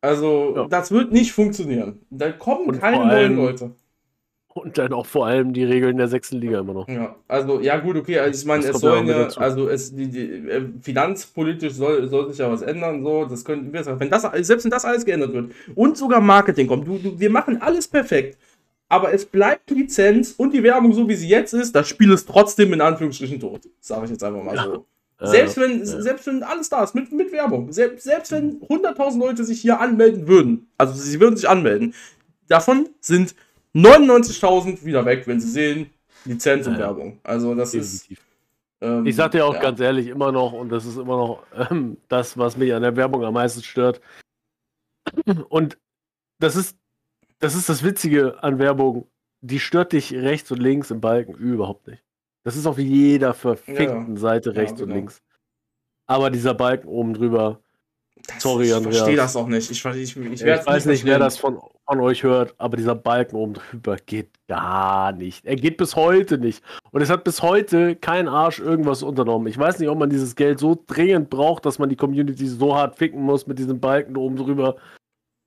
Also, ja. das wird nicht funktionieren. Da kommen und keine neuen Leute. Und dann auch vor allem die Regeln der sechsten Liga immer noch. Ja, also, ja, gut, okay. Also, ich meine, es sollen ja, also, es, die, die, äh, finanzpolitisch soll, soll sich ja was ändern. So, das können wir wenn das, selbst wenn das alles geändert wird und sogar Marketing kommt, du, du, wir machen alles perfekt. Aber es bleibt Lizenz und die Werbung so wie sie jetzt ist, das Spiel ist trotzdem in Anführungsstrichen tot. Sage ich jetzt einfach mal so. Selbst wenn, ja. selbst wenn alles da ist, mit, mit Werbung, selbst, selbst wenn 100.000 Leute sich hier anmelden würden, also sie würden sich anmelden, davon sind 99.000 wieder weg, wenn sie sehen, Lizenz und ja. Werbung. Also das Definitiv. ist. Ähm, ich sag dir auch ja. ganz ehrlich, immer noch, und das ist immer noch ähm, das, was mich an der Werbung am meisten stört. Und das ist, das ist das Witzige an Werbung. Die stört dich rechts und links im Balken überhaupt nicht. Das ist auf jeder verfickten ja, Seite rechts ja, genau. und links. Aber dieser Balken oben drüber. Das, sorry, Andreas. Ich verstehe das auch nicht. Ich, ich, ich, ich weiß nicht, wer das von, von euch hört, aber dieser Balken oben drüber geht gar nicht. Er geht bis heute nicht. Und es hat bis heute kein Arsch irgendwas unternommen. Ich weiß nicht, ob man dieses Geld so dringend braucht, dass man die Community so hart ficken muss mit diesem Balken oben drüber.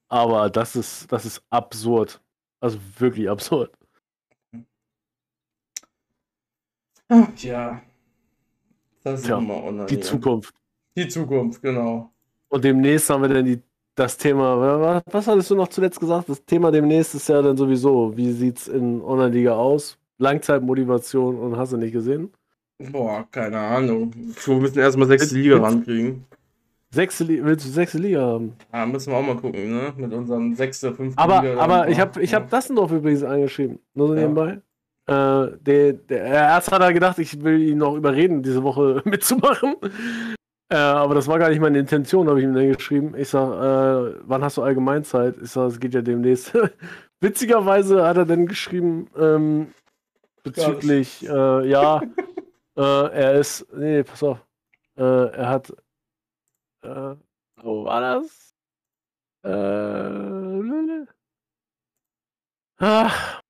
Aber das ist, das ist absurd. Also wirklich absurd. [laughs] Tja. Das ist ja, immer online. Die Zukunft. Die Zukunft, genau. Und demnächst haben wir dann die, das Thema, was hattest du noch zuletzt gesagt? Das Thema demnächst ist ja dann sowieso, wie sieht es in Online-Liga aus? Langzeitmotivation und hast du nicht gesehen? Boah, keine Ahnung. Wir müssen erstmal sechste Liga rankriegen. Sechste willst du sechste Liga haben? Ja, müssen wir auch mal gucken, ne? Mit unseren sechste, fünfte aber, Liga. Aber ich habe ich ja. hab Dassendorf übrigens angeschrieben. Nur so ja. nebenbei. Äh, der, der, erst hat er gedacht, ich will ihn noch überreden, diese Woche [laughs] mitzumachen. Äh, aber das war gar nicht meine Intention, habe ich ihm dann geschrieben. Ich sag, äh, wann hast du Allgemeinzeit? Ich sag, es geht ja demnächst. [laughs] Witzigerweise hat er dann geschrieben, ähm, bezüglich, äh, ja, [laughs] äh, er ist, nee, pass auf, äh, er hat, äh, wo war das? Äh, Ach.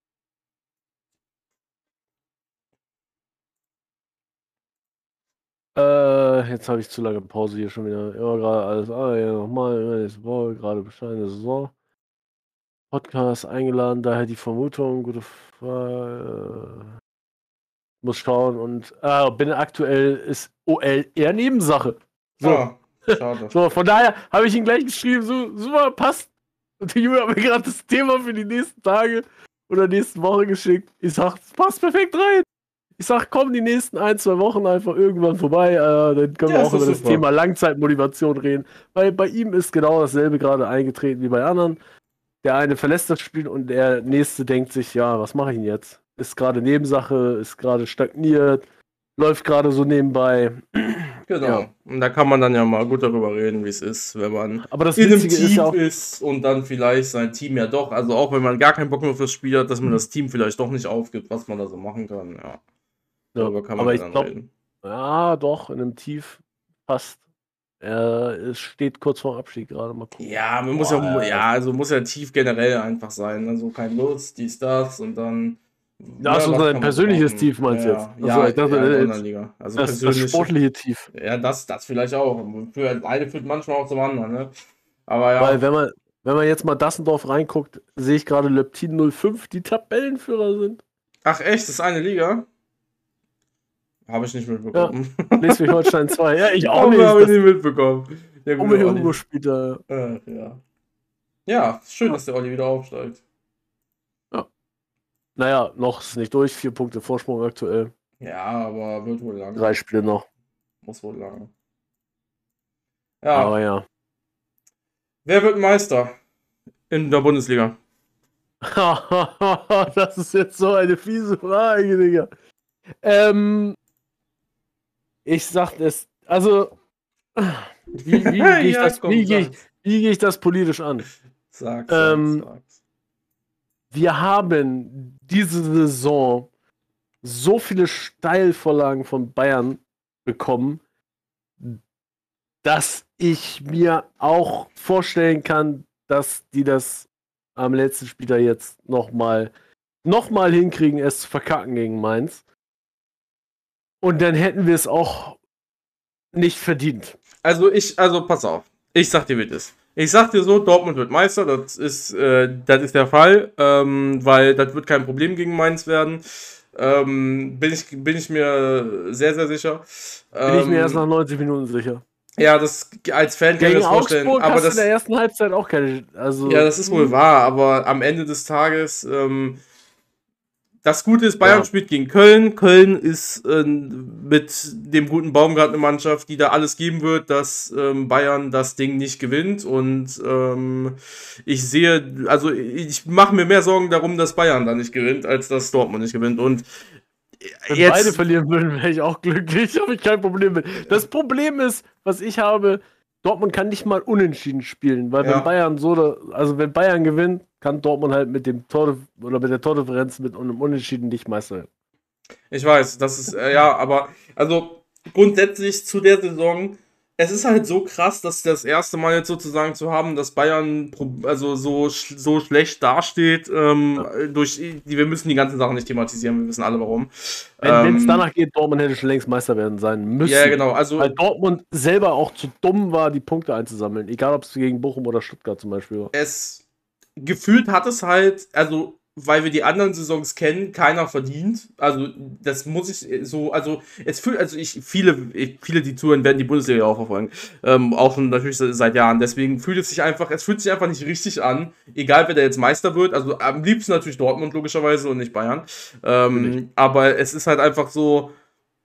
Äh, jetzt habe ich zu lange Pause hier schon wieder. Ja, gerade alles. Ah, ja, nochmal. Woche, gerade bescheidene Saison. Podcast eingeladen, daher die Vermutung. Gute Frage. Äh, muss schauen und äh, bin aktuell ist OL eher Nebensache. So. Ah, schade. [laughs] so, von daher habe ich ihn gleich geschrieben, so, super, passt. Und der Junge hat mir gerade das Thema für die nächsten Tage oder nächsten Woche geschickt. Ich sag, es passt perfekt rein. Ich sag, komm die nächsten ein, zwei Wochen einfach irgendwann vorbei. Äh, dann können ja, wir auch über das super. Thema Langzeitmotivation reden. Weil bei ihm ist genau dasselbe gerade eingetreten wie bei anderen. Der eine verlässt das Spiel und der nächste denkt sich, ja, was mache ich denn jetzt? Ist gerade Nebensache, ist gerade stagniert, läuft gerade so nebenbei. [clears throat] Genau. Ja. Und da kann man dann ja mal gut darüber reden, wie es ist, wenn man Aber das in einem Team ist, ja ist, und dann vielleicht sein Team ja doch, also auch wenn man gar keinen Bock mehr fürs Spiel hat, dass man das Team vielleicht doch nicht aufgibt, was man da so machen kann. Ja. Darüber kann man aber dann glaub, reden. Ja, doch, in einem Tief passt. Er es steht kurz vor Abstieg gerade mal gucken. Ja, man muss Boah, ja, ja, also muss ja tief generell einfach sein. Also kein Lust, dies, das und dann ja, also sein persönliches Tief meinst du ja, jetzt? Ja, also, ich dachte, ja, jetzt, Liga. Also das, das sportliche Tief. Ja, das, das vielleicht auch. Für eine führt manchmal auch zum anderen, ne? Aber ja. Weil wenn man, wenn man jetzt mal Dassendorf reinguckt, sehe ich gerade Leptin 05, die Tabellenführer sind. Ach echt, das ist eine Liga? Habe ich nicht mitbekommen. Ja, Schleswig-Holstein 2. Ja, ich [laughs] auch nicht. Habe ich nicht mitbekommen. Ja, gut, Hugo spielt da. Äh, ja. ja, schön, ja. dass der Olli wieder aufsteigt. Naja, noch ist nicht durch. Vier Punkte Vorsprung aktuell. Ja, aber wird wohl lang. Drei Spiele noch. Muss wohl lang. Ja. Aber ja. Wer wird Meister in der Bundesliga? [laughs] das ist jetzt so eine fiese Frage, Digga. Ähm, ich sag es, also, wie, wie, [laughs] gehe ich, ja, geh geh ich das politisch an? Sag, ähm, wir haben diese Saison so viele Steilvorlagen von Bayern bekommen, dass ich mir auch vorstellen kann, dass die das am letzten Spieltag jetzt nochmal noch mal hinkriegen, es zu verkacken gegen Mainz. Und dann hätten wir es auch nicht verdient. Also ich, also pass auf. Ich sag dir, wie das ist. Ich sag dir so, Dortmund wird Meister, das ist, äh, das ist der Fall, ähm, weil das wird kein Problem gegen Mainz werden. Ähm, bin, ich, bin ich mir sehr, sehr sicher. Bin ich mir ähm, erst nach 90 Minuten sicher. Ja, das als Fan kann ich das vorstellen. Augsburg aber das in der ersten Halbzeit auch keine. Also, ja, das ist wohl wahr, aber am Ende des Tages ähm, das Gute ist, Bayern ja. spielt gegen Köln. Köln ist äh, mit dem guten Baumgart eine Mannschaft, die da alles geben wird, dass ähm, Bayern das Ding nicht gewinnt. Und ähm, ich sehe, also ich mache mir mehr Sorgen darum, dass Bayern da nicht gewinnt, als dass Dortmund nicht gewinnt. Und wenn jetzt, beide verlieren würden, wäre ich auch glücklich. [laughs] Habe ich kein Problem mit. Das Problem ist, was ich habe, Dortmund kann nicht mal unentschieden spielen, weil ja. wenn Bayern so, also wenn Bayern gewinnt, kann Dortmund halt mit dem Tor oder mit der Tordifferenz mit einem Unentschieden nicht meistern. Ich weiß, das ist äh, ja, aber also grundsätzlich zu der Saison es ist halt so krass, dass das erste Mal jetzt sozusagen zu haben, dass Bayern also so, so schlecht dasteht. Ähm, ja. durch, wir müssen die ganzen Sachen nicht thematisieren, wir wissen alle warum. Wenn es ähm, danach geht, Dortmund hätte schon längst Meister werden sein müssen. Ja, genau. Also, weil Dortmund selber auch zu dumm war, die Punkte einzusammeln. Egal, ob es gegen Bochum oder Stuttgart zum Beispiel war. Es gefühlt hat es halt, also weil wir die anderen Saisons kennen, keiner verdient. Also, das muss ich so, also, es fühlt, also ich, viele, viele, die zuhören, werden die Bundesliga auch verfolgen. Ähm, auch schon natürlich seit Jahren. Deswegen fühlt es sich einfach, es fühlt sich einfach nicht richtig an, egal wer der jetzt Meister wird. Also, am liebsten natürlich Dortmund, logischerweise, und nicht Bayern. Ähm, aber es ist halt einfach so,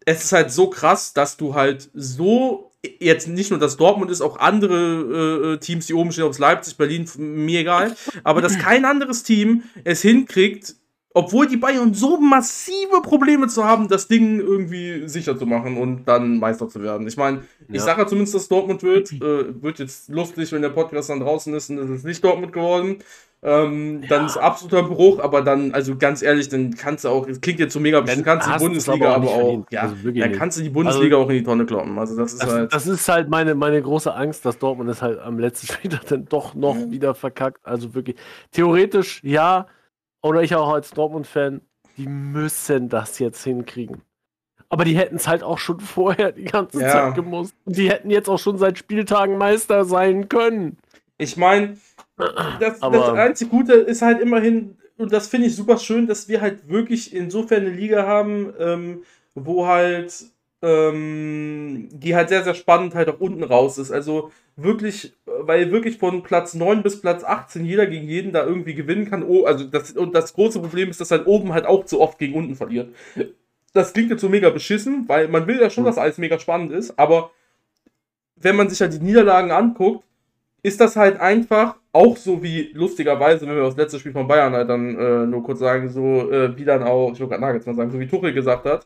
es ist halt so krass, dass du halt so jetzt nicht nur das Dortmund ist, auch andere äh, Teams, die oben stehen, ob es Leipzig, Berlin, mir egal, aber dass kein anderes Team es hinkriegt, obwohl die Bayern so massive Probleme zu haben, das Ding irgendwie sicher zu machen und dann Meister zu werden. Ich meine, ich sage ja zumindest, dass Dortmund wird. Äh, wird jetzt lustig, wenn der Podcast dann draußen ist und es ist nicht Dortmund geworden. Ähm, ja. Dann ist absoluter Bruch, aber dann, also ganz ehrlich, dann kannst du auch, es klingt jetzt so mega, dann kannst du die Bundesliga aber auch, aber auch ja, also dann kannst du die Bundesliga also, auch in die Tonne kloppen. Also das ist das, halt. Das ist halt meine, meine große Angst, dass Dortmund es halt am letzten [laughs] Spieltag dann doch noch mhm. wieder verkackt. Also wirklich, theoretisch ja, oder ich auch als Dortmund-Fan, die müssen das jetzt hinkriegen. Aber die hätten es halt auch schon [laughs] vorher die ganze ja. Zeit gemusst. Die hätten jetzt auch schon seit Spieltagen Meister sein können. Ich meine, das, das einzige Gute ist halt immerhin, und das finde ich super schön, dass wir halt wirklich insofern eine Liga haben, ähm, wo halt ähm, die halt sehr, sehr spannend halt auch unten raus ist. Also wirklich, weil wirklich von Platz 9 bis Platz 18 jeder gegen jeden da irgendwie gewinnen kann. Oh, also das, und das große Problem ist, dass halt oben halt auch zu oft gegen unten verliert. Das klingt jetzt so mega beschissen, weil man will ja schon, hm. dass alles mega spannend ist, aber wenn man sich halt die Niederlagen anguckt, ist das halt einfach auch so wie lustigerweise, wenn wir das letzte Spiel von Bayern halt dann äh, nur kurz sagen, so äh, wie dann auch, ich will gerade mal sagen, so wie Tuchel gesagt hat,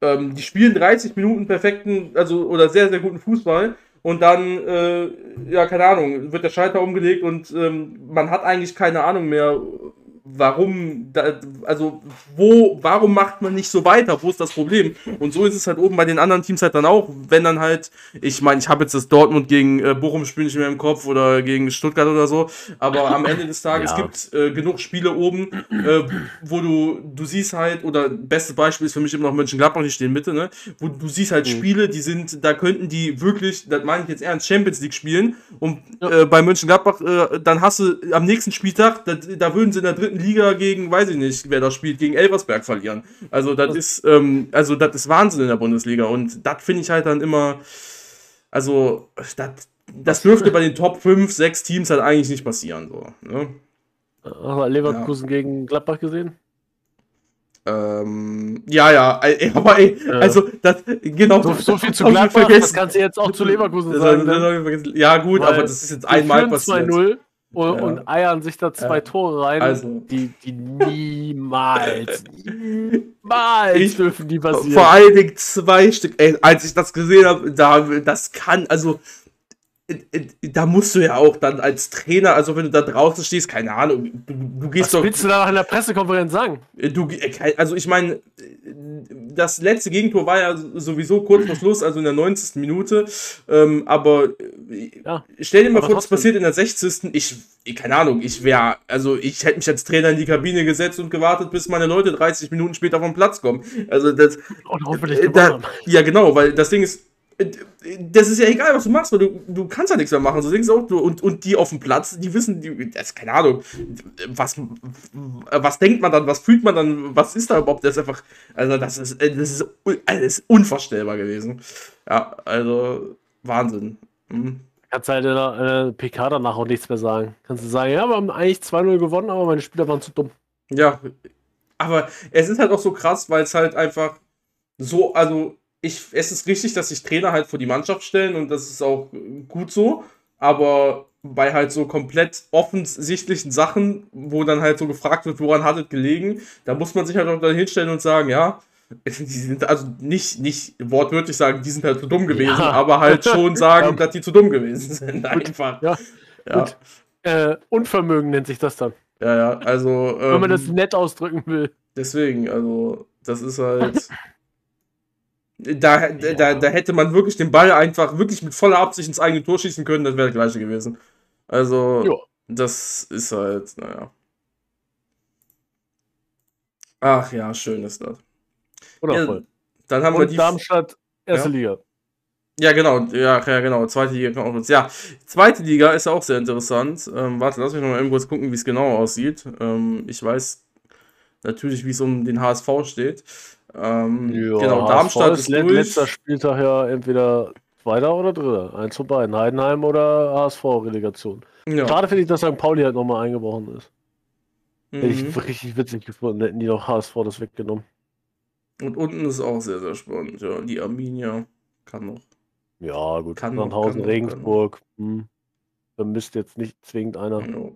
ähm, die spielen 30 Minuten perfekten, also oder sehr, sehr guten Fußball und dann, äh, ja, keine Ahnung, wird der Schalter umgelegt und ähm, man hat eigentlich keine Ahnung mehr, warum, da, also wo, warum macht man nicht so weiter? Wo ist das Problem? Und so ist es halt oben bei den anderen Teams halt dann auch, wenn dann halt, ich meine, ich habe jetzt das Dortmund gegen äh, Bochum Spiel nicht mehr im Kopf oder gegen Stuttgart oder so, aber am Ende des Tages [laughs] ja. gibt äh, genug Spiele oben, äh, wo du, du siehst halt, oder bestes Beispiel ist für mich immer noch Mönchengladbach, die stehen Mitte, ne? Wo du siehst halt mhm. Spiele, die sind, da könnten die wirklich, das meine ich jetzt ernst, Champions League spielen und äh, bei Mönchengladbach, äh, dann hast du am nächsten Spieltag, da, da würden sie in der dritten Liga gegen, weiß ich nicht, wer da spielt, gegen Elversberg verlieren. Also das ist, ähm, also das ist Wahnsinn in der Bundesliga und das finde ich halt dann immer, also das, das dürfte bei den Top 5, 6 Teams halt eigentlich nicht passieren. So, ne? Leverkusen ja. gegen Gladbach gesehen? Ähm, ja, ja, aber ey, ja. also das, genau. So, so viel zu Gladbach, das kannst du jetzt auch zu Leverkusen sagen. Ne? Ja, gut, Weil aber das ist jetzt einmal passiert. 2-0 und, ja. und, eiern sich da zwei ja. Tore rein, also. die, die niemals, [laughs] niemals ich, dürfen die passieren. Vor allen Dingen zwei Stück. Ey, als ich das gesehen habe, da, das kann, also da musst du ja auch dann als Trainer, also wenn du da draußen stehst, keine Ahnung, du, du gehst Was doch. Was willst du da noch in der Pressekonferenz sagen? Du, also ich meine, das letzte Gegentor war ja sowieso kurz vor Schluss, also in der 90. Minute. Ähm, aber ja, stell dir mal vor, das passiert in der 60. Ich, keine Ahnung, ich wäre, also ich hätte mich als Trainer in die Kabine gesetzt und gewartet, bis meine Leute 30 Minuten später vom Platz kommen. Also das. Und hoffentlich äh, da, ja, genau, weil das Ding ist, das ist ja egal, was du machst, weil du, du kannst ja nichts mehr machen. So denkst auch, und, und die auf dem Platz, die wissen, die, das ist keine Ahnung, was, was denkt man dann, was fühlt man dann, was ist da überhaupt? Das ist einfach, also das ist, das ist, das ist unvorstellbar gewesen. Ja, also Wahnsinn. Mhm. Kannst halt in der äh, PK danach auch nichts mehr sagen. Kannst du sagen, ja, wir haben eigentlich 2-0 gewonnen, aber meine Spieler waren zu dumm. Ja, aber es ist halt auch so krass, weil es halt einfach so, also ich, es ist richtig, dass sich Trainer halt vor die Mannschaft stellen und das ist auch gut so, aber bei halt so komplett offensichtlichen Sachen, wo dann halt so gefragt wird, woran hat es gelegen, da muss man sich halt auch dann hinstellen und sagen, ja, [laughs] die sind also nicht, nicht wortwörtlich sagen, die sind halt zu dumm gewesen, ja. aber halt schon [laughs] sagen, dass die zu dumm gewesen sind. Einfach. Ja. ja. Äh, Unvermögen nennt sich das dann. Ja, ja, also. Wenn ähm, man das nett ausdrücken will. Deswegen, also, das ist halt. [laughs] Da, ja. da, da hätte man wirklich den Ball einfach wirklich mit voller Absicht ins eigene Tor schießen können, das wäre das gleiche gewesen. Also, jo. das ist halt, naja. Ach ja, schön ist das. Oder ja, Dann haben Und wir die. Darmstadt, erste ja. Liga. Ja, genau, ja, ja, genau. Zweite Liga kann auch uns. Ja, zweite Liga ist auch sehr interessant. Ähm, warte, lass mich noch mal eben kurz gucken, wie es genau aussieht. Ähm, ich weiß natürlich, wie es um den HSV steht. Ähm, ja, genau, Darmstadt ist, ist durch. letzter Spieltag ja entweder Zweiter oder Dritter. Eins von beiden. Heidenheim oder HSV-Relegation. Ja. Schade finde ich, dass St. Pauli halt nochmal eingebrochen ist. Mhm. Hätte ich mhm. richtig witzig gefunden, hätten die noch HSV das weggenommen. Und unten ist auch sehr, sehr spannend. Ja, die Arminia kann noch. Ja, gut. Kann Sandhausen, Regensburg. Hm. Vermisst jetzt nicht zwingend einer. Ja.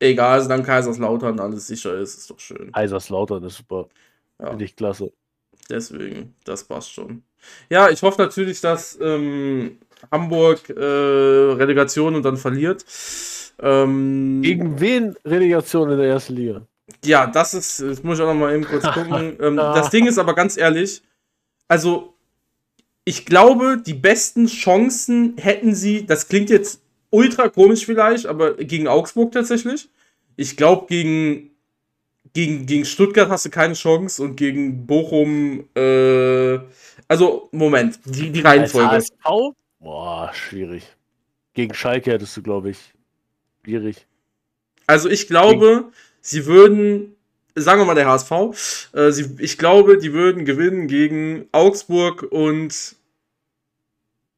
Egal, solange Kaiserslautern alles sicher ist, ist doch schön. Kaiserslautern ist super. Ja. Finde ich klasse. Deswegen, das passt schon. Ja, ich hoffe natürlich, dass ähm, Hamburg äh, Relegation und dann verliert. Ähm, Gegen wen Relegation in der ersten Liga? Ja, das ist, das muss ich auch noch mal eben kurz [laughs] gucken. ähm, das Ding ist aber ganz ehrlich, also ich glaube, die besten Chancen hätten sie, das klingt jetzt ultra komisch vielleicht, aber gegen Augsburg tatsächlich. Ich glaube, gegen, gegen, gegen Stuttgart hast du keine Chance und gegen Bochum, äh, also, Moment, die, die Reihenfolge. Als HSV? Boah, schwierig. Gegen Schalke hättest du, glaube ich, schwierig. Also, ich glaube, sie würden, sagen wir mal der HSV, äh, sie, ich glaube, die würden gewinnen gegen Augsburg und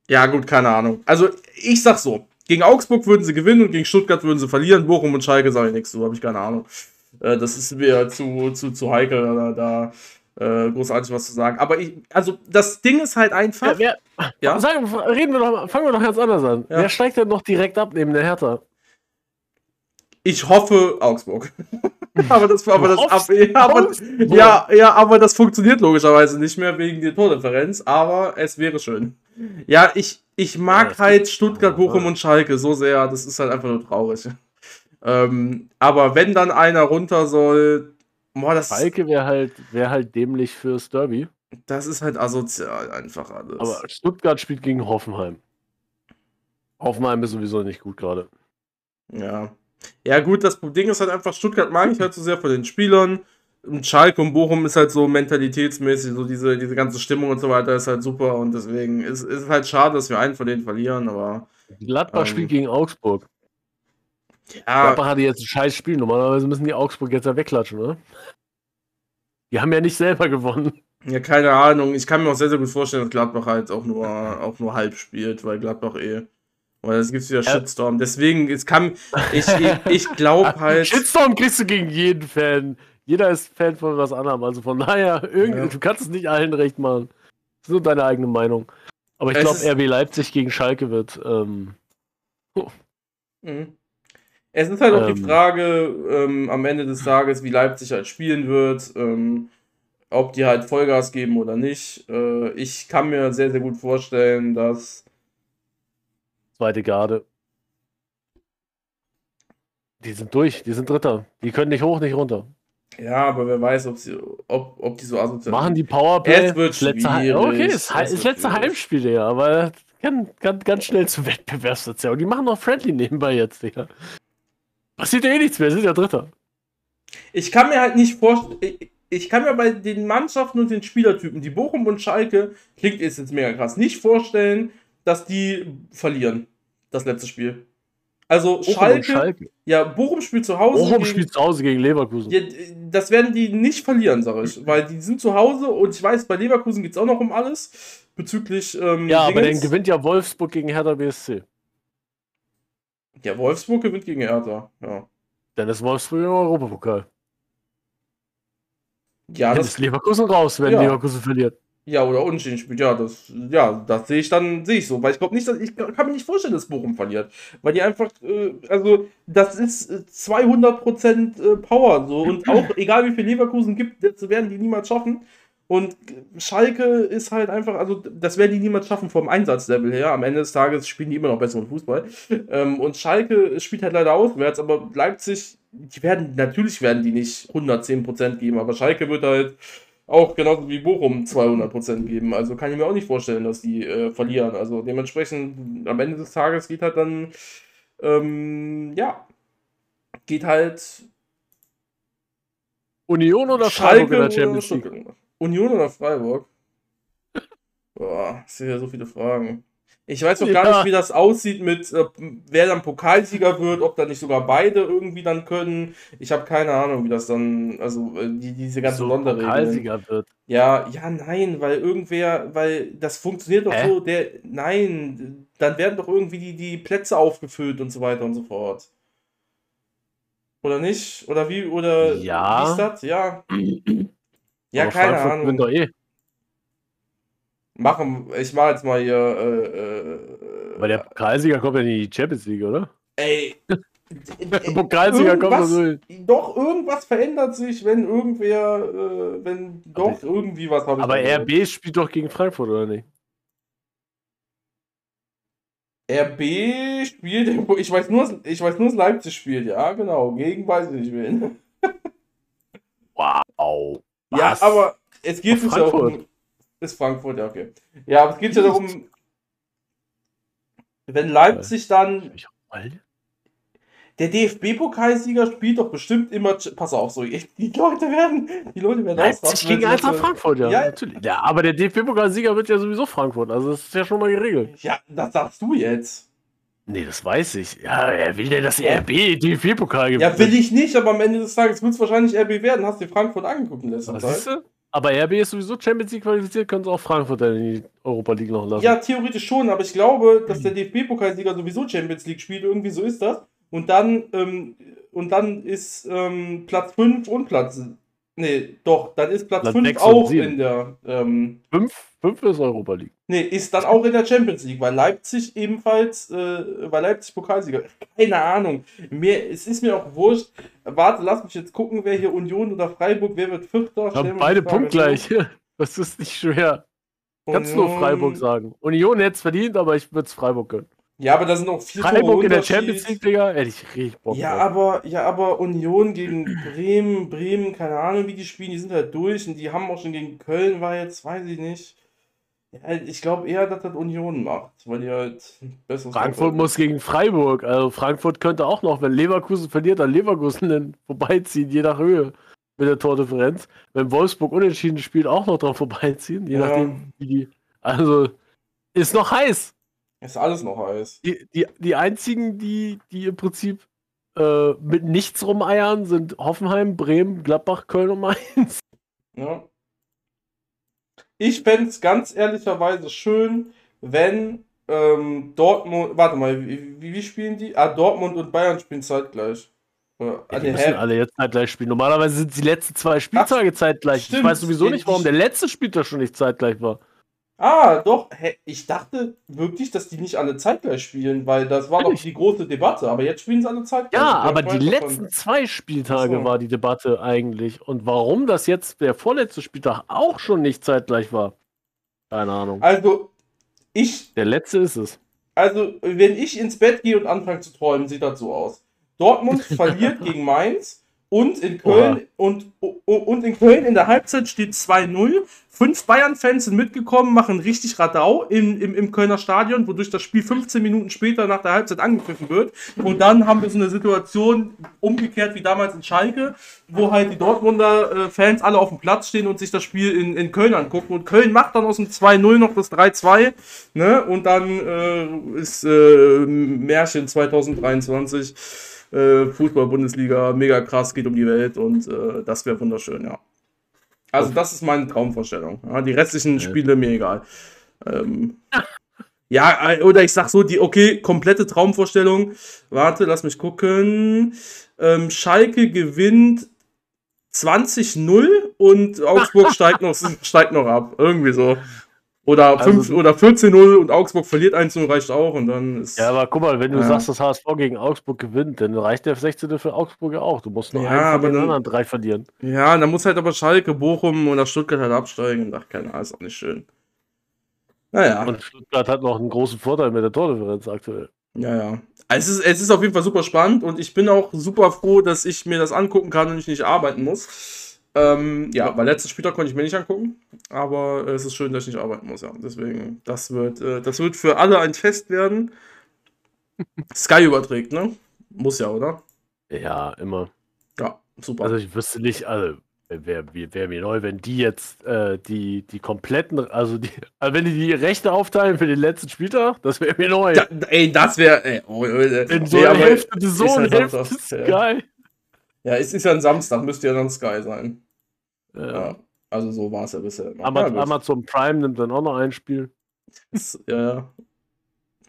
ja, gut, keine Ahnung. Also, ich sag so, gegen Augsburg würden sie gewinnen und gegen Stuttgart würden sie verlieren. Bochum und Schalke sage ich nichts zu, habe ich keine Ahnung. Äh, das ist mir zu, zu, zu heikel, da, da äh, großartig was zu sagen. Aber ich, also das Ding ist halt einfach. Wer, wer, ja? Sagen, reden wir doch, fangen wir doch ganz anders an. Ja. Wer steigt denn noch direkt ab neben der Hertha? Ich hoffe Augsburg. [laughs] aber das, aber das ab, ja, aber, ja, ja, aber das funktioniert logischerweise nicht mehr wegen der Tordifferenz, aber es wäre schön. Ja, ich, ich mag ja, halt Stuttgart, Bochum und Schalke so sehr, das ist halt einfach nur traurig. Ähm, aber wenn dann einer runter soll, boah, das Schalke wäre halt, wär halt dämlich fürs Derby. Das ist halt asozial einfach alles. Aber Stuttgart spielt gegen Hoffenheim. Hoffenheim ist sowieso nicht gut gerade. Ja. Ja, gut, das Ding ist halt einfach, Stuttgart mag ich halt so sehr von den Spielern. Und Schalke und Bochum ist halt so mentalitätsmäßig, so diese, diese ganze Stimmung und so weiter ist halt super und deswegen ist es halt schade, dass wir einen von denen verlieren, aber. Gladbach ähm, spielt gegen Augsburg. Ja. Gladbach hatte jetzt ein scheiß Spiel. Normalerweise müssen die Augsburg jetzt ja wegklatschen, oder? Die haben ja nicht selber gewonnen. Ja, keine Ahnung. Ich kann mir auch sehr, sehr gut vorstellen, dass Gladbach halt auch nur, auch nur halb spielt, weil Gladbach eh weil es gibt wieder Shitstorm. Deswegen, es kann. Ich, ich, ich glaube [laughs] halt. Shitstorm kriegst du gegen jeden Fan. Jeder ist Fan von was anderem. Also von daher, ja. du kannst es nicht allen recht machen. Das ist nur deine eigene Meinung. Aber ich glaube, RB Leipzig gegen Schalke wird. Ähm, oh. mhm. Es ist halt auch ähm, die Frage ähm, am Ende des Tages, wie Leipzig halt spielen wird. Ähm, ob die halt Vollgas geben oder nicht. Äh, ich kann mir sehr, sehr gut vorstellen, dass Zweite Garde. Die sind durch, die sind Dritter. Die können nicht hoch, nicht runter. Ja, aber wer weiß, ob, sie, ob, ob die so asozial Machen die Powerplay. Es wird schwierig. Letzte, okay, es ist das letzte Heimspiel, ja, aber kann, kann ganz schnell zu Wettbewerbssozial. Und die machen noch Friendly nebenbei jetzt, Digga. Passiert ja eh nichts mehr, sind ja Dritter. Ich kann mir halt nicht vorstellen. Ich kann mir bei den Mannschaften und den Spielertypen, die Bochum und Schalke, klingt jetzt mega krass, nicht vorstellen, dass die verlieren das letzte Spiel. Also Bochum Schalke, Schalke, ja, Bochum spielt zu Hause. Bochum gegen, spielt zu Hause gegen Leverkusen. Ja, das werden die nicht verlieren, sag ich. Weil die sind zu Hause und ich weiß, bei Leverkusen geht es auch noch um alles. Bezüglich. Ähm, ja, Dingens. aber dann gewinnt ja Wolfsburg gegen Hertha BSC. Ja, Wolfsburg gewinnt gegen Hertha, ja. Dann ist Wolfsburg im Europapokal. Ja, dann das ist Leverkusen raus, wenn ja. Leverkusen verliert. Ja, oder unentschieden spielt. Ja, das, ja, das sehe ich dann, sehe ich so. Weil ich glaube nicht, dass ich kann mir nicht vorstellen, dass Bochum verliert. Weil die einfach, äh, also, das ist 200% äh, Power so. Und [clears throat] auch, egal wie viel Leverkusen gibt, das werden die niemals schaffen. Und Schalke ist halt einfach, also, das werden die niemals schaffen vom Einsatzlevel her. Am Ende des Tages spielen die immer noch besseren Fußball. Ähm, und Schalke spielt halt leider auswärts, aber Leipzig, die werden, natürlich werden die nicht 110% geben, aber Schalke wird halt auch genauso wie Bochum 200% geben. Also kann ich mir auch nicht vorstellen, dass die äh, verlieren. Also dementsprechend am Ende des Tages geht halt dann, ähm, ja, geht halt Union oder Schalke Freiburg in der Champions League? Union oder Freiburg? Boah, das sind ja so viele Fragen. Ich weiß noch ja. gar nicht, wie das aussieht mit, äh, wer dann Pokalsieger wird, ob da nicht sogar beide irgendwie dann können. Ich habe keine Ahnung, wie das dann, also äh, die, diese ganze so Sonderregeln. Pokalsieger wird. Ja, ja, nein, weil irgendwer, weil das funktioniert doch Hä? so, der, nein, dann werden doch irgendwie die, die Plätze aufgefüllt und so weiter und so fort. Oder nicht? Oder wie, oder ja. wie ist das? Ja. [clears throat] ja, keine Ahnung. Doch eh machen, ich mache jetzt mal hier. Äh, äh, Weil der Pokalsieger kommt ja in die Champions League, oder? Ey, [laughs] Pokalsieger kommt so Doch, irgendwas verändert sich, wenn irgendwer, äh, wenn doch aber, irgendwie was habe Aber RB spielt doch gegen Frankfurt, oder nicht? RB spielt, ich weiß nur, ich weiß nur, dass Leipzig spielt, ja, genau. Gegen weiß ich nicht wen. [laughs] wow. Ja, aber es geht sich ja um. Ist Frankfurt, ja, okay. Ja, aber es geht ja darum, wenn Leipzig dann. Der DFB-Pokalsieger spielt doch bestimmt immer. Pass auf, so. [laughs] Die Leute werden. Die Leute werden Leipzig gegen Eintracht Frankfurt, ja, ja. Natürlich. Ja, aber der DFB-Pokalsieger wird ja sowieso Frankfurt. Also, das ist ja schon mal geregelt. Ja, das sagst du jetzt. Nee, das weiß ich. Ja, er will denn das RB DFB-Pokal gewinnen? Ja, will ich nicht, aber am Ende des Tages wird es wahrscheinlich RB werden. Hast du Frankfurt angeguckt in letzter Zeit? Aber RB ist sowieso Champions League qualifiziert, können sie auch Frankfurt in die Europa League noch lassen. Ja, theoretisch schon, aber ich glaube, dass der DFB-Pokalsieger sowieso Champions League spielt. Irgendwie so ist das. Und dann, ähm, und dann ist ähm, Platz 5 und Platz. Nee, doch, dann ist Platz 5 auch in der. 5 ähm, fünf ist Europa League. Nee, ist dann auch in der Champions League, weil Leipzig ebenfalls, äh, weil Leipzig Pokalsieger. Keine Ahnung. Mir, es ist mir auch wurscht. Warte, lass mich jetzt gucken, wer hier Union oder Freiburg, wer wird Vierter? Ja, beide punktgleich. [laughs] Das ist nicht schwer. Union. Kannst nur Freiburg sagen. Union hätte es verdient, aber ich würde es Freiburg gönnen. Ja, aber da sind auch vier Freiburg in der Champions League, Digga, hätte ich richtig Bock ja, aber Ja, aber Union gegen Bremen, Bremen, keine Ahnung, wie die spielen, die sind halt durch und die haben auch schon gegen Köln, war jetzt, weiß ich nicht. Ja, ich glaube eher, dass das Union macht, weil die halt besseres. Frankfurt muss gegen Freiburg. Also Frankfurt könnte auch noch, wenn Leverkusen verliert, dann Leverkusen dann [laughs] vorbeiziehen, je nach Höhe mit der Tordifferenz. Wenn Wolfsburg unentschieden spielt, auch noch dran vorbeiziehen, je ja. nachdem, wie die. Also ist noch heiß. Ist alles noch heiß. Die, die, die einzigen, die, die im Prinzip äh, mit nichts rumeiern, sind Hoffenheim, Bremen, Gladbach, Köln und Mainz. [laughs] Ja. Ich fände es ganz ehrlicherweise schön, wenn ähm, Dortmund, warte mal, wie, wie, spielen die? Ah, Dortmund und Bayern spielen zeitgleich. Ja, die müssen alle jetzt zeitgleich spielen. Normalerweise sind die letzten zwei Spieltage Ach, zeitgleich. Stimmt. Ich weiß sowieso nicht, warum der letzte Spieltag schon nicht zeitgleich war. Ah, doch. Hä, ich dachte wirklich, dass die nicht alle zeitgleich spielen, weil das war doch die große Debatte. Aber jetzt spielen sie alle zeitgleich. Ja, aber die letzten davon. zwei Spieltage so. war die Debatte eigentlich. Und warum das jetzt der vorletzte Spieltag auch schon nicht zeitgleich war? Keine Ahnung. Also, ich. Der letzte ist es. Also, wenn ich ins Bett gehe und anfange zu träumen, sieht das so aus. Dortmund [laughs] verliert gegen Mainz und in Köln und, und in Köln in der Halbzeit steht 2-0 Fünf Bayern-Fans sind mitgekommen, machen richtig Radau im, im, im Kölner Stadion, wodurch das Spiel 15 Minuten später nach der Halbzeit angegriffen wird. Und dann haben wir so eine Situation umgekehrt wie damals in Schalke, wo halt die Dortmunder äh, Fans alle auf dem Platz stehen und sich das Spiel in, in Köln angucken. Und Köln macht dann aus dem 2-0 noch das 3-2. Ne? Und dann äh, ist äh, Märchen 2023. Äh, Fußball-Bundesliga, mega krass, geht um die Welt und äh, das wäre wunderschön, ja. Also, das ist meine Traumvorstellung. Ja, die restlichen ja. Spiele mir egal. Ähm, [laughs] ja, äh, oder ich sag so, die, okay, komplette Traumvorstellung. Warte, lass mich gucken. Ähm, Schalke gewinnt 20-0 und Augsburg [laughs] steigt, noch, steigt noch ab. Irgendwie so. Oder, also, oder 14-0 und Augsburg verliert 1-0 reicht auch und dann ist. Ja, aber guck mal, wenn du ja. sagst, dass HSV gegen Augsburg gewinnt, dann reicht der 16. für Augsburg ja auch. Du musst nur ja, einen von den anderen drei verlieren. Ja, dann muss halt aber Schalke, Bochum oder Stuttgart halt absteigen. Ach, keine Ahnung, ist auch nicht schön. Naja. Und Stuttgart hat noch einen großen Vorteil mit der Tordifferenz aktuell. Ja, ja. Es ist, es ist auf jeden Fall super spannend und ich bin auch super froh, dass ich mir das angucken kann und ich nicht arbeiten muss. Ähm, ja, weil letzten Spieltag konnte ich mir nicht angucken, aber es ist schön, dass ich nicht arbeiten muss, ja. Deswegen, das wird, äh, das wird für alle ein Fest werden. [laughs] Sky überträgt, ne? Muss ja, oder? Ja, immer. Ja, super. Also ich wüsste nicht, also wäre wär mir neu, wenn die jetzt äh, die, die kompletten, also, die, [laughs] also wenn die die Rechte aufteilen für den letzten Spieltag, das wäre mir neu. Da, ey, das wäre, oh, äh, In so einer Hälfte, so eine Hälfte ist geil. Ja, es ist ja ein Samstag, müsste ja dann Sky sein. Ja. ja also so war es ja bisher. Amazon, ja, Amazon Prime nimmt dann auch noch ein Spiel. Das, ja,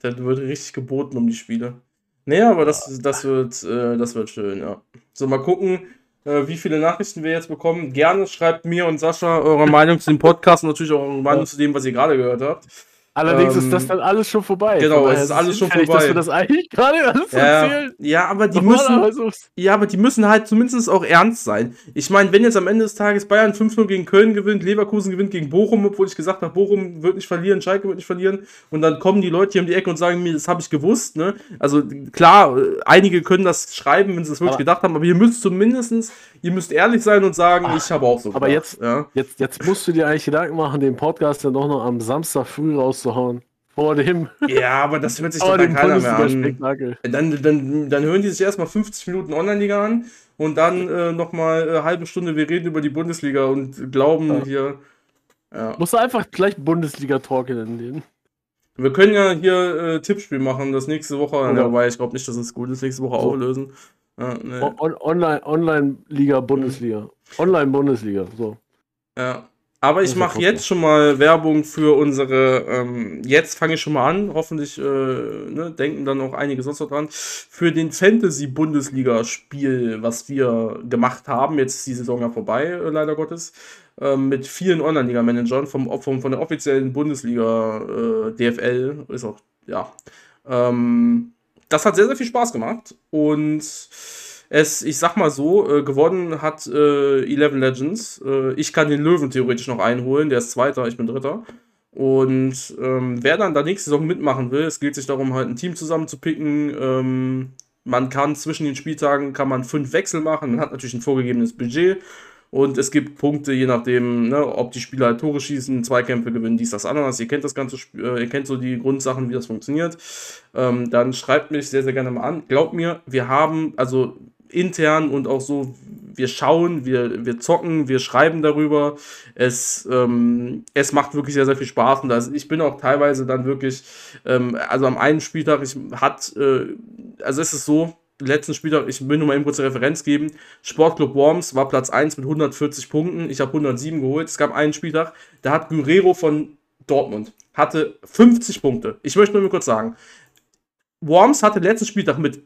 da wird richtig geboten um die Spiele. Nee, aber das, das, wird, äh, das wird schön, ja. So, mal gucken, äh, wie viele Nachrichten wir jetzt bekommen. Gerne schreibt mir und Sascha eure Meinung zu dem Podcast und natürlich auch eure Meinung zu dem, was ihr gerade gehört habt. Allerdings ähm, ist das dann alles schon vorbei. Genau, es ist alles schon vorbei. Dass wir das eigentlich [laughs] gerade alles ja, erzählen. Ja, aber die müssen, ja, aber die müssen halt zumindest auch ernst sein. Ich meine, wenn jetzt am Ende des Tages Bayern 5-0 gegen Köln gewinnt, Leverkusen gewinnt gegen Bochum, obwohl ich gesagt habe, Bochum wird nicht verlieren, Schalke wird nicht verlieren, und dann kommen die Leute hier um die Ecke und sagen mir, das habe ich gewusst. Ne? Also klar, einige können das schreiben, wenn sie das wirklich aber, gedacht haben, aber ihr müsst zumindest, ihr müsst ehrlich sein und sagen, ach, ich habe auch so gedacht. Aber jetzt, ja? jetzt, jetzt musst du dir eigentlich Gedanken machen, den Podcast dann doch noch am Samstag früh rauszuhauen. Vor dem. Ja, aber das hört sich [laughs] doch dann keiner mehr an. Dann, dann, dann hören die sich erstmal 50 Minuten Online-Liga an und dann äh, nochmal eine äh, halbe Stunde, wir reden über die Bundesliga und glauben ja. hier. Ja. Musst du einfach gleich Bundesliga-Talk nennen. Wir können ja hier äh, Tippspiel machen, das nächste Woche, okay. wobei ich glaube nicht, dass es gut ist, nächste Woche so. auflösen. Ja, nee. On Online, Online-Liga, Bundesliga. Online-Bundesliga, so. Ja. Aber ich mache jetzt schon mal Werbung für unsere, ähm, jetzt fange ich schon mal an, hoffentlich äh, ne, denken dann auch einige sonst noch dran, für den Fantasy-Bundesliga-Spiel, was wir gemacht haben. Jetzt ist die Saison ja vorbei, äh, leider Gottes, äh, mit vielen Online-Liga-Managern vom, vom, von der offiziellen Bundesliga äh, DFL, ist auch, ja. Ähm, das hat sehr, sehr viel Spaß gemacht und es, ich sag mal so, äh, gewonnen hat äh, Eleven Legends. Äh, ich kann den Löwen theoretisch noch einholen, der ist Zweiter, ich bin Dritter. Und ähm, wer dann da nächste Saison mitmachen will, es geht sich darum, halt ein Team zusammenzupicken. Ähm, man kann zwischen den Spieltagen kann man fünf Wechsel machen. Man hat natürlich ein vorgegebenes Budget. Und es gibt Punkte, je nachdem, ne, ob die Spieler halt Tore schießen, Zweikämpfe gewinnen, dies, das, anderes. Ihr kennt das ganze Spiel, äh, ihr kennt so die Grundsachen, wie das funktioniert. Ähm, dann schreibt mich sehr, sehr gerne mal an. Glaubt mir, wir haben, also intern und auch so, wir schauen, wir, wir zocken, wir schreiben darüber. Es, ähm, es macht wirklich sehr, sehr viel Spaß. Und das, ich bin auch teilweise dann wirklich, ähm, also am einen Spieltag, ich hat, äh, also es ist so, letzten Spieltag, ich will nur mal eben kurz eine Referenz geben. Sportclub Worms war Platz 1 mit 140 Punkten. Ich habe 107 geholt. Es gab einen Spieltag, da hat Guerrero von Dortmund hatte 50 Punkte. Ich möchte nur mal kurz sagen, Worms hatte letzten Spieltag mit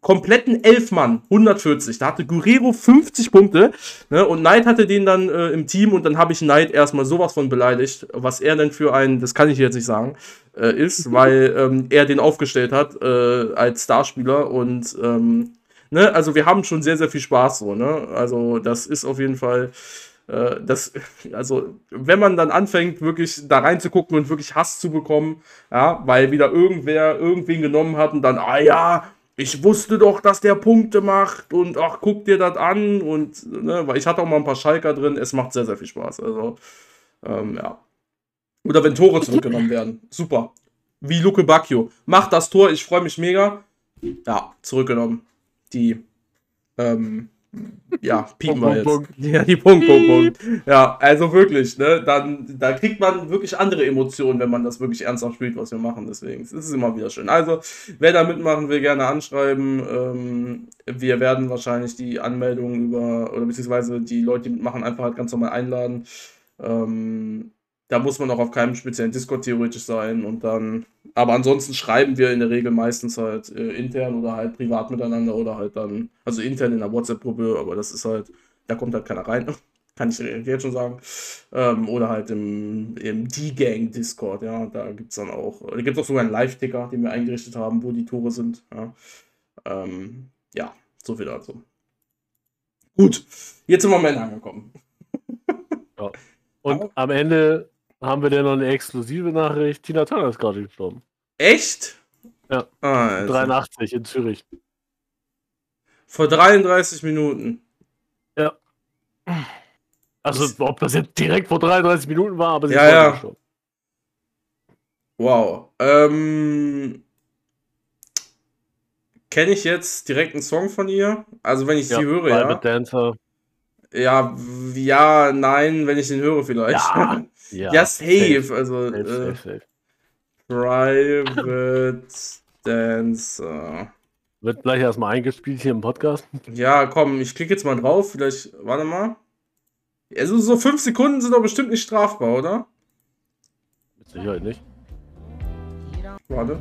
kompletten elf Mann, 140. Da hatte Guerrero 50 Punkte ne, und Knight hatte den dann äh, im Team und dann habe ich Knight erstmal sowas von beleidigt, was er denn für ein, das kann ich jetzt nicht sagen, äh, ist, [laughs] weil ähm, er den aufgestellt hat äh, als Starspieler und ähm, ne, also wir haben schon sehr, sehr viel Spaß so, ne? Also das ist auf jeden Fall äh, das, [laughs] also, wenn man dann anfängt, wirklich da reinzugucken und wirklich Hass zu bekommen, ja, weil wieder irgendwer irgendwen genommen hat und dann, ah ja, ich wusste doch, dass der Punkte macht und ach, guck dir das an und, ne, weil ich hatte auch mal ein paar Schalker drin, es macht sehr, sehr viel Spaß, also, ähm, ja. Oder wenn Tore zurückgenommen werden, super. Wie Luke Bacchio, macht das Tor, ich freue mich mega. Ja, zurückgenommen. Die, ähm, ja, [laughs] piepen wir jetzt. Punkt. Ja, die Punkt, Punkt, Punkt. Ja, also wirklich, ne, dann, da kriegt man wirklich andere Emotionen, wenn man das wirklich ernsthaft spielt, was wir machen. Deswegen ist es immer wieder schön. Also, wer da mitmachen will, gerne anschreiben. Ähm, wir werden wahrscheinlich die Anmeldungen über, oder beziehungsweise die Leute, die mitmachen, einfach halt ganz normal einladen. Ähm, da muss man auch auf keinem speziellen Discord theoretisch sein und dann, aber ansonsten schreiben wir in der Regel meistens halt äh, intern oder halt privat miteinander oder halt dann, also intern in der WhatsApp-Gruppe, aber das ist halt, da kommt halt keiner rein, [laughs] kann ich jetzt schon sagen. Ähm, oder halt im, im D-Gang Discord, ja, da gibt es dann auch, da gibt es auch sogar einen Live-Ticker, den wir eingerichtet haben, wo die Tore sind, ja. Ähm, ja, so viel dazu. Gut, jetzt sind wir am Ende angekommen. Ja. Und am Ende haben wir denn noch eine exklusive Nachricht? Tina Turner ist gerade gestorben. Echt? Ja. Ah, also. 83 in Zürich. Vor 33 Minuten. Ja. Also, ob das jetzt direkt vor 33 Minuten war, aber sie ja, ja. schon. Wow. Ähm, Kenne ich jetzt direkt einen Song von ihr? Also, wenn ich ja, sie höre, ja. Dancer. Ja, ja, nein, wenn ich den höre vielleicht. Ja, [laughs] ja, ja safe. safe. Also, safe, äh, safe, Private Dancer. Wird gleich erstmal eingespielt hier im Podcast. Ja, komm, ich klicke jetzt mal drauf. Vielleicht, warte mal. Also, so fünf Sekunden sind doch bestimmt nicht strafbar, oder? Mit Sicherheit nicht. Warte.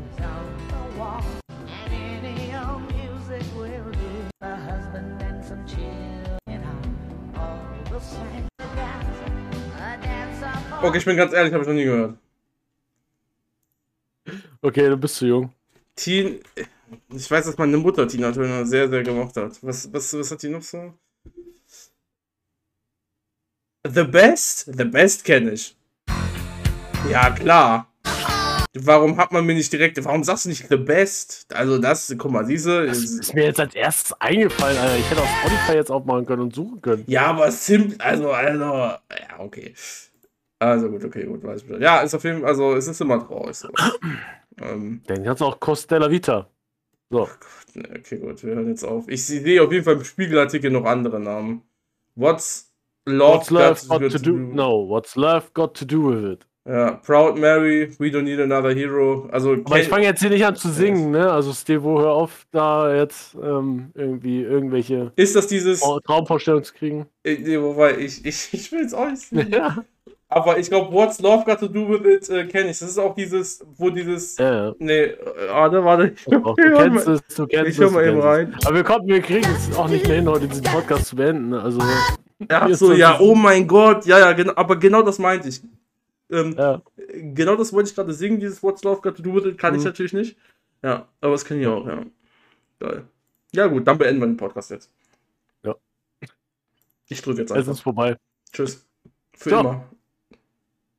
Okay, ich bin ganz ehrlich, habe ich noch nie gehört. Okay, du bist zu jung. Teen. Ich weiß, dass meine Mutter Tina Turner sehr, sehr gemocht hat. Was, was, was hat die noch so? The Best? The Best kenne ich. Ja, klar. Warum hat man mir nicht direkt, warum sagst du nicht The Best? Also das, guck mal, diese... Das ist mir jetzt als erstes eingefallen, Alter. Ich hätte auf Spotify jetzt aufmachen können und suchen können. Ja, aber Sim, also, also, ja, okay. Also gut, okay, gut, weiß ich Ja, ist auf jeden Fall, also es ist immer traurig so. [clears throat] ähm, Dann kannst du auch Costella Vita. So. Gott, okay, gut, wir hören jetzt auf. Ich sehe auf jeden Fall im Spiegelartikel noch andere Namen. What's Love, what's love got, got, to, do? do? No, what's love got to do with it? Ja, Proud Mary, We Don't Need Another Hero. Also, Aber ich fange jetzt hier nicht an zu singen, ne? Also Stevo, hör auf, da jetzt ähm, irgendwie irgendwelche Ist das dieses Traumvorstellungen zu kriegen? Nee, wobei, ich, ich, ich will es auch nicht. [laughs] Ja. Aber ich glaube, What's Love Got to Do with It äh, kenne ich. Das ist auch dieses, wo dieses. Ja, ja. Nee, äh, warte, warte. Doch, du [laughs] kennst es, du kennst ich es. Ich hör mal eben rein. Aber wir wir kriegen es auch nicht mehr hin, heute diesen Podcast zu beenden. Also. Ja, so, ja, oh mein Gott, ja, ja, genau, aber genau das meinte ich. Ähm, ja. Genau das wollte ich gerade singen, dieses What's Love Got to Do With It, kann mhm. ich natürlich nicht. Ja, aber das kenne ich auch, ja. Geil. Ja, gut, dann beenden wir den Podcast jetzt. Ja. Ich drücke jetzt einfach. Es ist vorbei. Tschüss. Für Ciao. immer.